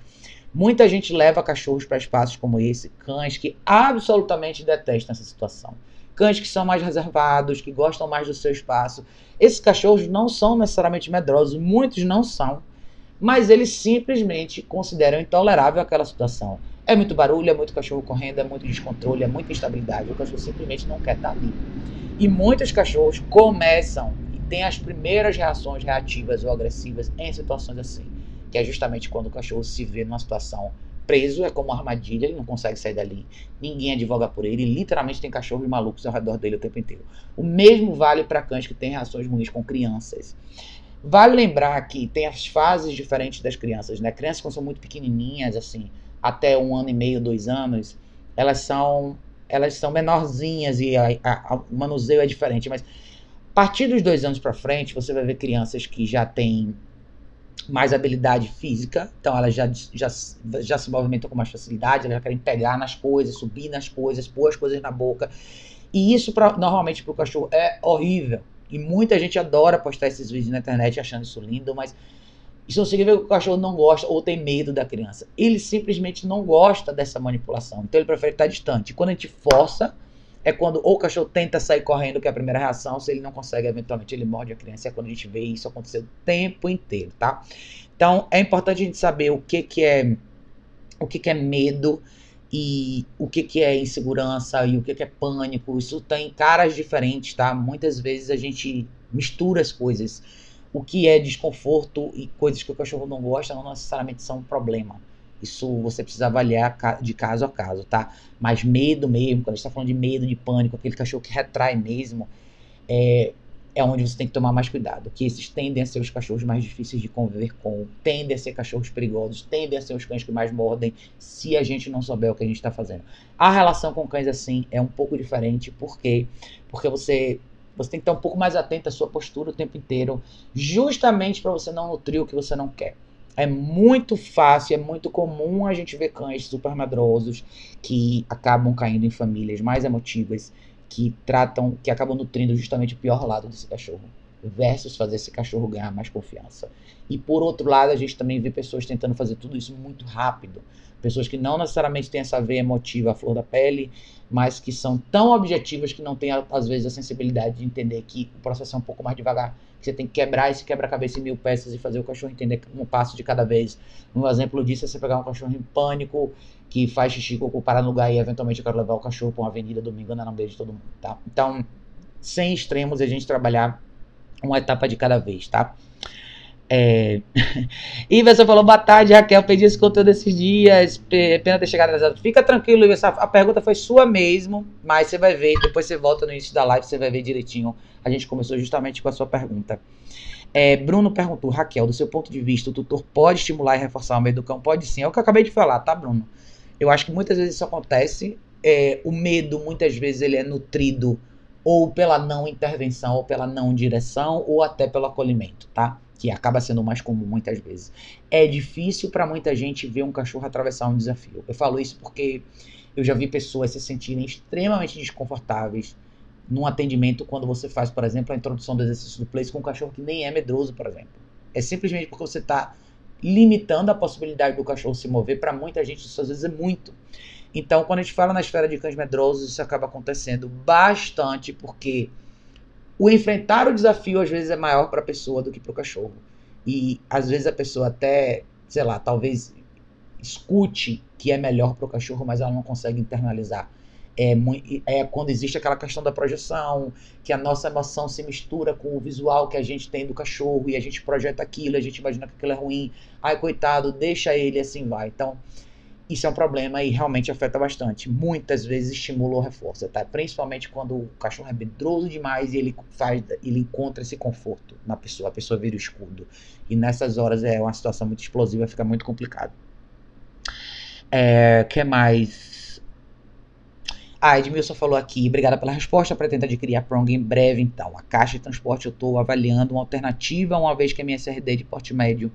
muita gente leva cachorros para espaços como esse, cães que absolutamente detestam essa situação. Cães que são mais reservados, que gostam mais do seu espaço. Esses cachorros não são necessariamente medrosos, muitos não são, mas eles simplesmente consideram intolerável aquela situação. É muito barulho, é muito cachorro correndo, é muito descontrole, é muita instabilidade. O cachorro simplesmente não quer estar ali. E muitos cachorros começam e têm as primeiras reações reativas ou agressivas em situações assim, que é justamente quando o cachorro se vê numa situação preso, é como uma armadilha, ele não consegue sair dali, ninguém advoga por ele, literalmente tem cachorros malucos ao redor dele o tempo inteiro. O mesmo vale para cães que têm reações ruins com crianças. Vale lembrar que tem as fases diferentes das crianças, né? Crianças quando são muito pequenininhas, assim, até um ano e meio, dois anos, elas são elas são menorzinhas e a, a, a, o manuseio é diferente. Mas a partir dos dois anos para frente, você vai ver crianças que já têm mais habilidade física, então elas já, já, já se movimentam com mais facilidade, elas já querem pegar nas coisas, subir nas coisas, pôr as coisas na boca. E isso pra, normalmente para o cachorro é horrível. E muita gente adora postar esses vídeos na internet achando isso lindo, mas isso não significa que o cachorro não gosta ou tem medo da criança. Ele simplesmente não gosta dessa manipulação. Então ele prefere estar distante. Quando a gente força, é quando ou o cachorro tenta sair correndo, que é a primeira reação. Se ele não consegue, eventualmente ele morde a criança. É quando a gente vê isso acontecer o tempo inteiro, tá? Então é importante a gente saber o que, que é o que, que é medo e o que, que é insegurança e o que, que é pânico. Isso tem caras diferentes, tá? Muitas vezes a gente mistura as coisas o que é desconforto e coisas que o cachorro não gosta não necessariamente são um problema. Isso você precisa avaliar de caso a caso, tá? Mas medo mesmo, quando a gente está falando de medo, de pânico, aquele cachorro que retrai mesmo, é, é onde você tem que tomar mais cuidado. Que esses tendem a ser os cachorros mais difíceis de conviver com, tendem a ser cachorros perigosos, tendem a ser os cães que mais mordem, se a gente não souber o que a gente está fazendo. A relação com cães assim é um pouco diferente, por quê? Porque você você tem que estar um pouco mais atento à sua postura o tempo inteiro, justamente para você não nutrir o que você não quer. É muito fácil, é muito comum a gente ver cães super medrosos que acabam caindo em famílias mais emotivas, que tratam, que acabam nutrindo justamente o pior lado desse cachorro, versus fazer esse cachorro ganhar mais confiança. E por outro lado, a gente também vê pessoas tentando fazer tudo isso muito rápido. Pessoas que não necessariamente têm essa veia emotiva à flor da pele, mas que são tão objetivas que não têm, às vezes, a sensibilidade de entender que o processo é um pouco mais devagar. Que você tem que quebrar esse quebra-cabeça em mil peças e fazer o cachorro entender um passo de cada vez. Um exemplo disso é você pegar um cachorro em pânico, que faz xixi, cocô, parar no lugar e eventualmente eu quero levar o cachorro para uma avenida domingo no meio de todo mundo, tá? Então, sem extremos, a gente trabalhar uma etapa de cada vez, tá? É... (laughs) Iverson falou, boa tarde, Raquel, pedi esse conteúdo esses dias, pena ter chegado atrasado. Fica tranquilo, a pergunta foi sua mesmo, mas você vai ver, depois você volta no início da live, você vai ver direitinho. A gente começou justamente com a sua pergunta. É, Bruno perguntou, Raquel, do seu ponto de vista, o tutor pode estimular e reforçar o medo do cão? Pode sim, é o que eu acabei de falar, tá, Bruno? Eu acho que muitas vezes isso acontece, é, o medo, muitas vezes, ele é nutrido ou pela não intervenção, ou pela não direção, ou até pelo acolhimento, tá? Que acaba sendo mais comum muitas vezes. É difícil para muita gente ver um cachorro atravessar um desafio. Eu falo isso porque eu já vi pessoas se sentirem extremamente desconfortáveis num atendimento quando você faz, por exemplo, a introdução do exercício do place com um cachorro que nem é medroso, por exemplo. É simplesmente porque você está limitando a possibilidade do cachorro se mover. Para muita gente, isso às vezes é muito. Então, quando a gente fala na esfera de cães medrosos, isso acaba acontecendo bastante porque o enfrentar o desafio às vezes é maior para a pessoa do que para o cachorro. E às vezes a pessoa até, sei lá, talvez escute que é melhor para o cachorro, mas ela não consegue internalizar. É, é quando existe aquela questão da projeção, que a nossa emoção se mistura com o visual que a gente tem do cachorro e a gente projeta aquilo, a gente imagina que aquilo é ruim. Ai, coitado, deixa ele assim vai. Então, isso é um problema e realmente afeta bastante. Muitas vezes estimula ou reforça, tá? Principalmente quando o cachorro é medroso demais e ele faz, ele encontra esse conforto na pessoa, a pessoa vira o escudo. E nessas horas é uma situação muito explosiva, fica muito complicado. É, que mais? Ah, Edmilson falou aqui, obrigada pela resposta, pretendo adquirir a Prong em breve, então. A caixa de transporte eu estou avaliando uma alternativa, uma vez que a minha SRD é de porte médio.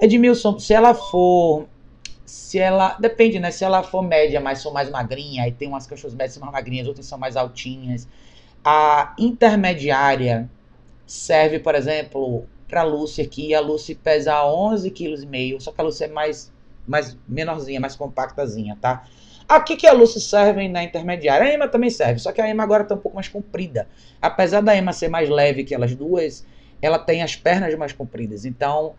Edmilson, se ela for se ela. Depende, né? Se ela for média, mas for mais magrinha, aí tem umas cachorros médias mais magrinhas, outras são mais altinhas. A intermediária serve, por exemplo, pra Lucy aqui. A Lucy pesa 11,5 kg, só que a Lucy é mais, mais menorzinha, mais compactazinha, tá? Aqui que a Lucy serve na intermediária. A Ema também serve, só que a Ema agora tá um pouco mais comprida. Apesar da Ema ser mais leve que elas duas, ela tem as pernas mais compridas. Então,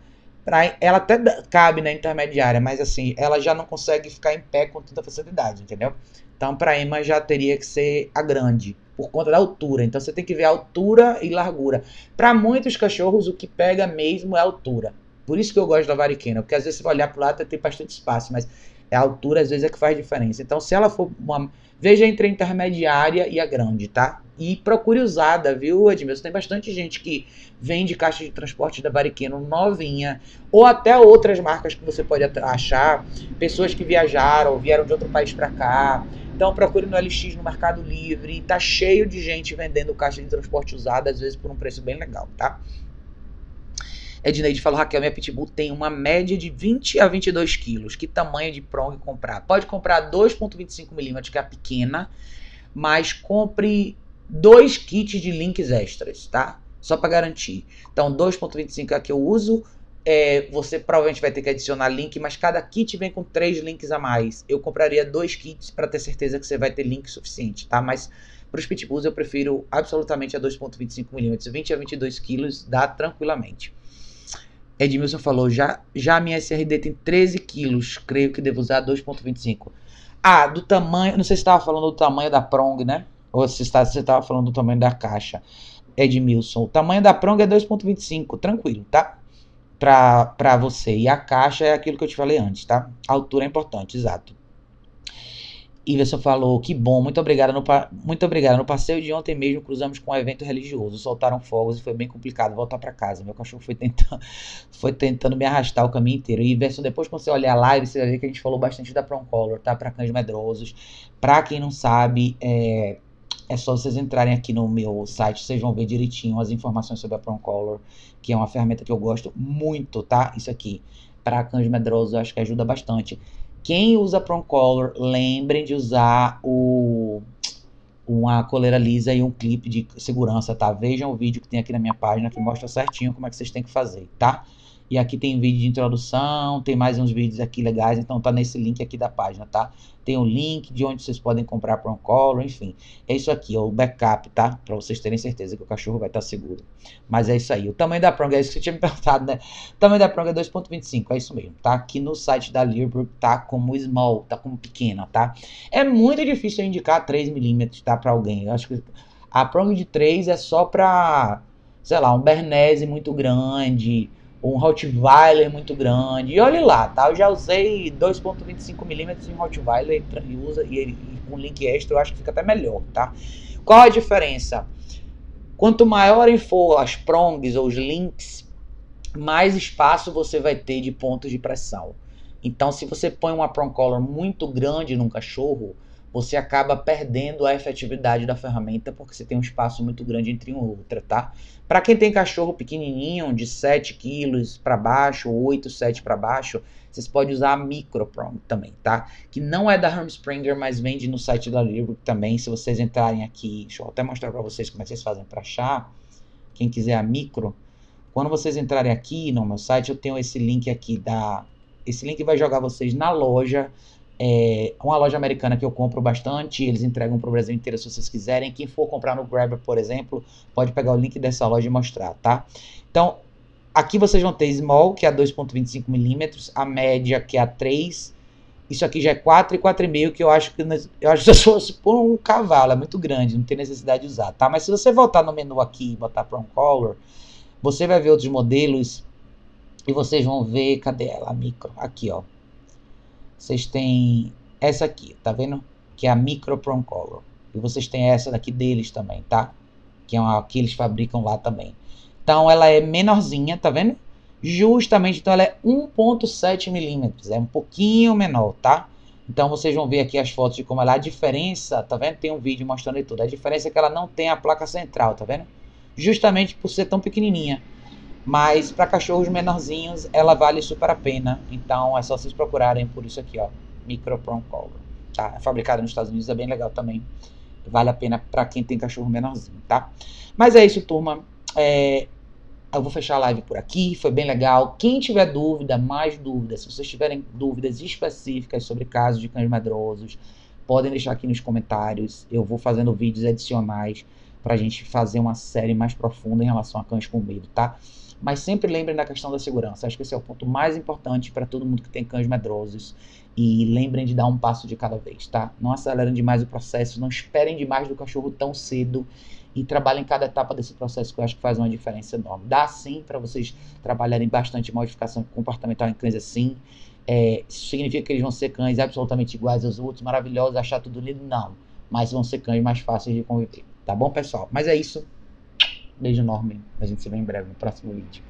ela até cabe na intermediária, mas assim, ela já não consegue ficar em pé com tanta facilidade, entendeu? Então, para Ema já teria que ser a grande, por conta da altura. Então, você tem que ver a altura e largura. Para muitos cachorros, o que pega mesmo é a altura. Por isso que eu gosto da variquena, porque às vezes você vai olhar para lado e tem bastante espaço, mas a altura às vezes é que faz diferença. Então, se ela for uma. Veja entre a intermediária e a grande, tá? E procure usada, viu, Edmilson? Tem bastante gente que vende caixa de transporte da Bariqueno novinha, ou até outras marcas que você pode achar, pessoas que viajaram, vieram de outro país para cá. Então procure no LX, no Mercado Livre, tá cheio de gente vendendo caixa de transporte usada, às vezes por um preço bem legal, tá? Edneide falou, Raquel, minha Pitbull tem uma média de 20 a 22 quilos. Que tamanho de prong comprar? Pode comprar 2.25 milímetros, que é a pequena, mas compre dois kits de links extras, tá? Só para garantir. Então, 2.25 é a que eu uso. É, você provavelmente vai ter que adicionar link, mas cada kit vem com três links a mais. Eu compraria dois kits para ter certeza que você vai ter link suficiente, tá? Mas para os pitbulls eu prefiro absolutamente a 2.25 milímetros, 20 a 22 quilos dá tranquilamente. Edmilson falou, já, já a minha SRD tem 13 quilos, creio que devo usar 2.25. Ah, do tamanho, não sei se estava falando do tamanho da prong, né? Ou se você estava falando do tamanho da caixa, Edmilson. O tamanho da prong é 2.25, tranquilo, tá? Para você. E a caixa é aquilo que eu te falei antes, tá? A altura é importante, exato. Iverson falou, que bom, muito obrigado. No, muito obrigado. No passeio de ontem mesmo cruzamos com um evento religioso. Soltaram fogos e foi bem complicado voltar para casa. Meu cachorro foi tentando, (laughs) foi tentando me arrastar o caminho inteiro. E Iverson, depois quando você olhar a live, você vai ver que a gente falou bastante da Color, tá? Para cães medrosos. Para quem não sabe, é, é só vocês entrarem aqui no meu site, vocês vão ver direitinho as informações sobre a Color, que é uma ferramenta que eu gosto muito, tá? Isso aqui. Para cães medrosos, acho que ajuda bastante. Quem usa Color, lembrem de usar o uma coleira lisa e um clipe de segurança, tá? Vejam o vídeo que tem aqui na minha página que mostra certinho como é que vocês têm que fazer, tá? E aqui tem vídeo de introdução, tem mais uns vídeos aqui legais, então tá nesse link aqui da página, tá? Tem o um link de onde vocês podem comprar para um color, enfim. É isso aqui, é o backup, tá? Para vocês terem certeza que o cachorro vai estar seguro. Mas é isso aí. O tamanho da prong, é isso que você tinha me (laughs) perguntado, né? O tamanho da prong é 2.25, é isso mesmo, tá? Aqui no site da Learbrook tá como small, tá como pequena, tá? É muito difícil indicar 3 milímetros, tá? Para alguém. Eu acho que a prong de 3 é só para, sei lá, um Bernese muito grande um Rottweiler muito grande. E olhe lá, tá? Eu já usei 2.25mm em Rottweiler e, usa, e, e com link extra eu acho que fica até melhor, tá? Qual a diferença? Quanto maior for as prongs ou os links, mais espaço você vai ter de pontos de pressão. Então, se você põe uma prong collar muito grande num cachorro, você acaba perdendo a efetividade da ferramenta porque você tem um espaço muito grande entre uma e outra, tá? Para quem tem cachorro pequenininho, de 7 quilos para baixo, 8, 7 para baixo, vocês podem usar a Micro Prong também, tá? Que não é da Hermspringer, mas vende no site da Libro também. Se vocês entrarem aqui, deixa eu até mostrar para vocês como é que vocês fazem para achar. Quem quiser a Micro, quando vocês entrarem aqui no meu site, eu tenho esse link aqui da... Esse link vai jogar vocês na loja é uma loja americana que eu compro bastante, eles entregam para o Brasil inteiro se vocês quiserem. Quem for comprar no Grabber, por exemplo, pode pegar o link dessa loja e mostrar, tá? Então, aqui vocês vão ter small, que é 2.25mm, a média, que é a 3, isso aqui já é 4 e 4,5, que eu acho que eu acho que se fosse por um cavalo, é muito grande, não tem necessidade de usar, tá? Mas se você voltar no menu aqui e botar para um color, você vai ver outros modelos e vocês vão ver, cadê ela, micro? Aqui, ó vocês têm essa aqui, tá vendo? Que é a Micro Prom Color. E vocês têm essa daqui deles também, tá? Que é uma que eles fabricam lá também. Então ela é menorzinha, tá vendo? Justamente, então ela é 1.7 milímetros, é um pouquinho menor, tá? Então vocês vão ver aqui as fotos de como ela é. A diferença, tá vendo? Tem um vídeo mostrando tudo. A diferença é que ela não tem a placa central, tá vendo? Justamente por ser tão pequenininha. Mas para cachorros menorzinhos, ela vale super a pena. Então é só vocês procurarem por isso aqui, ó, Micro Prong Collar. Tá? É fabricado nos Estados Unidos, é bem legal também. Vale a pena para quem tem cachorro menorzinho, tá? Mas é isso, turma. É, Eu vou fechar a live por aqui, foi bem legal. Quem tiver dúvida, mais dúvidas, se vocês tiverem dúvidas específicas sobre casos de cães medrosos, podem deixar aqui nos comentários. Eu vou fazendo vídeos adicionais para a gente fazer uma série mais profunda em relação a cães com medo, tá? Mas sempre lembrem da questão da segurança. Acho que esse é o ponto mais importante para todo mundo que tem cães medrosos. E lembrem de dar um passo de cada vez, tá? Não acelerem demais o processo, não esperem demais do cachorro tão cedo e trabalhem cada etapa desse processo que eu acho que faz uma diferença enorme. Dá sim para vocês trabalharem bastante modificação comportamental em cães assim. É, isso significa que eles vão ser cães absolutamente iguais aos outros, maravilhosos, achar tudo lindo? Não. Mas vão ser cães mais fáceis de conviver. Tá bom, pessoal? Mas é isso. Beijo enorme. A gente se vê em breve no próximo vídeo.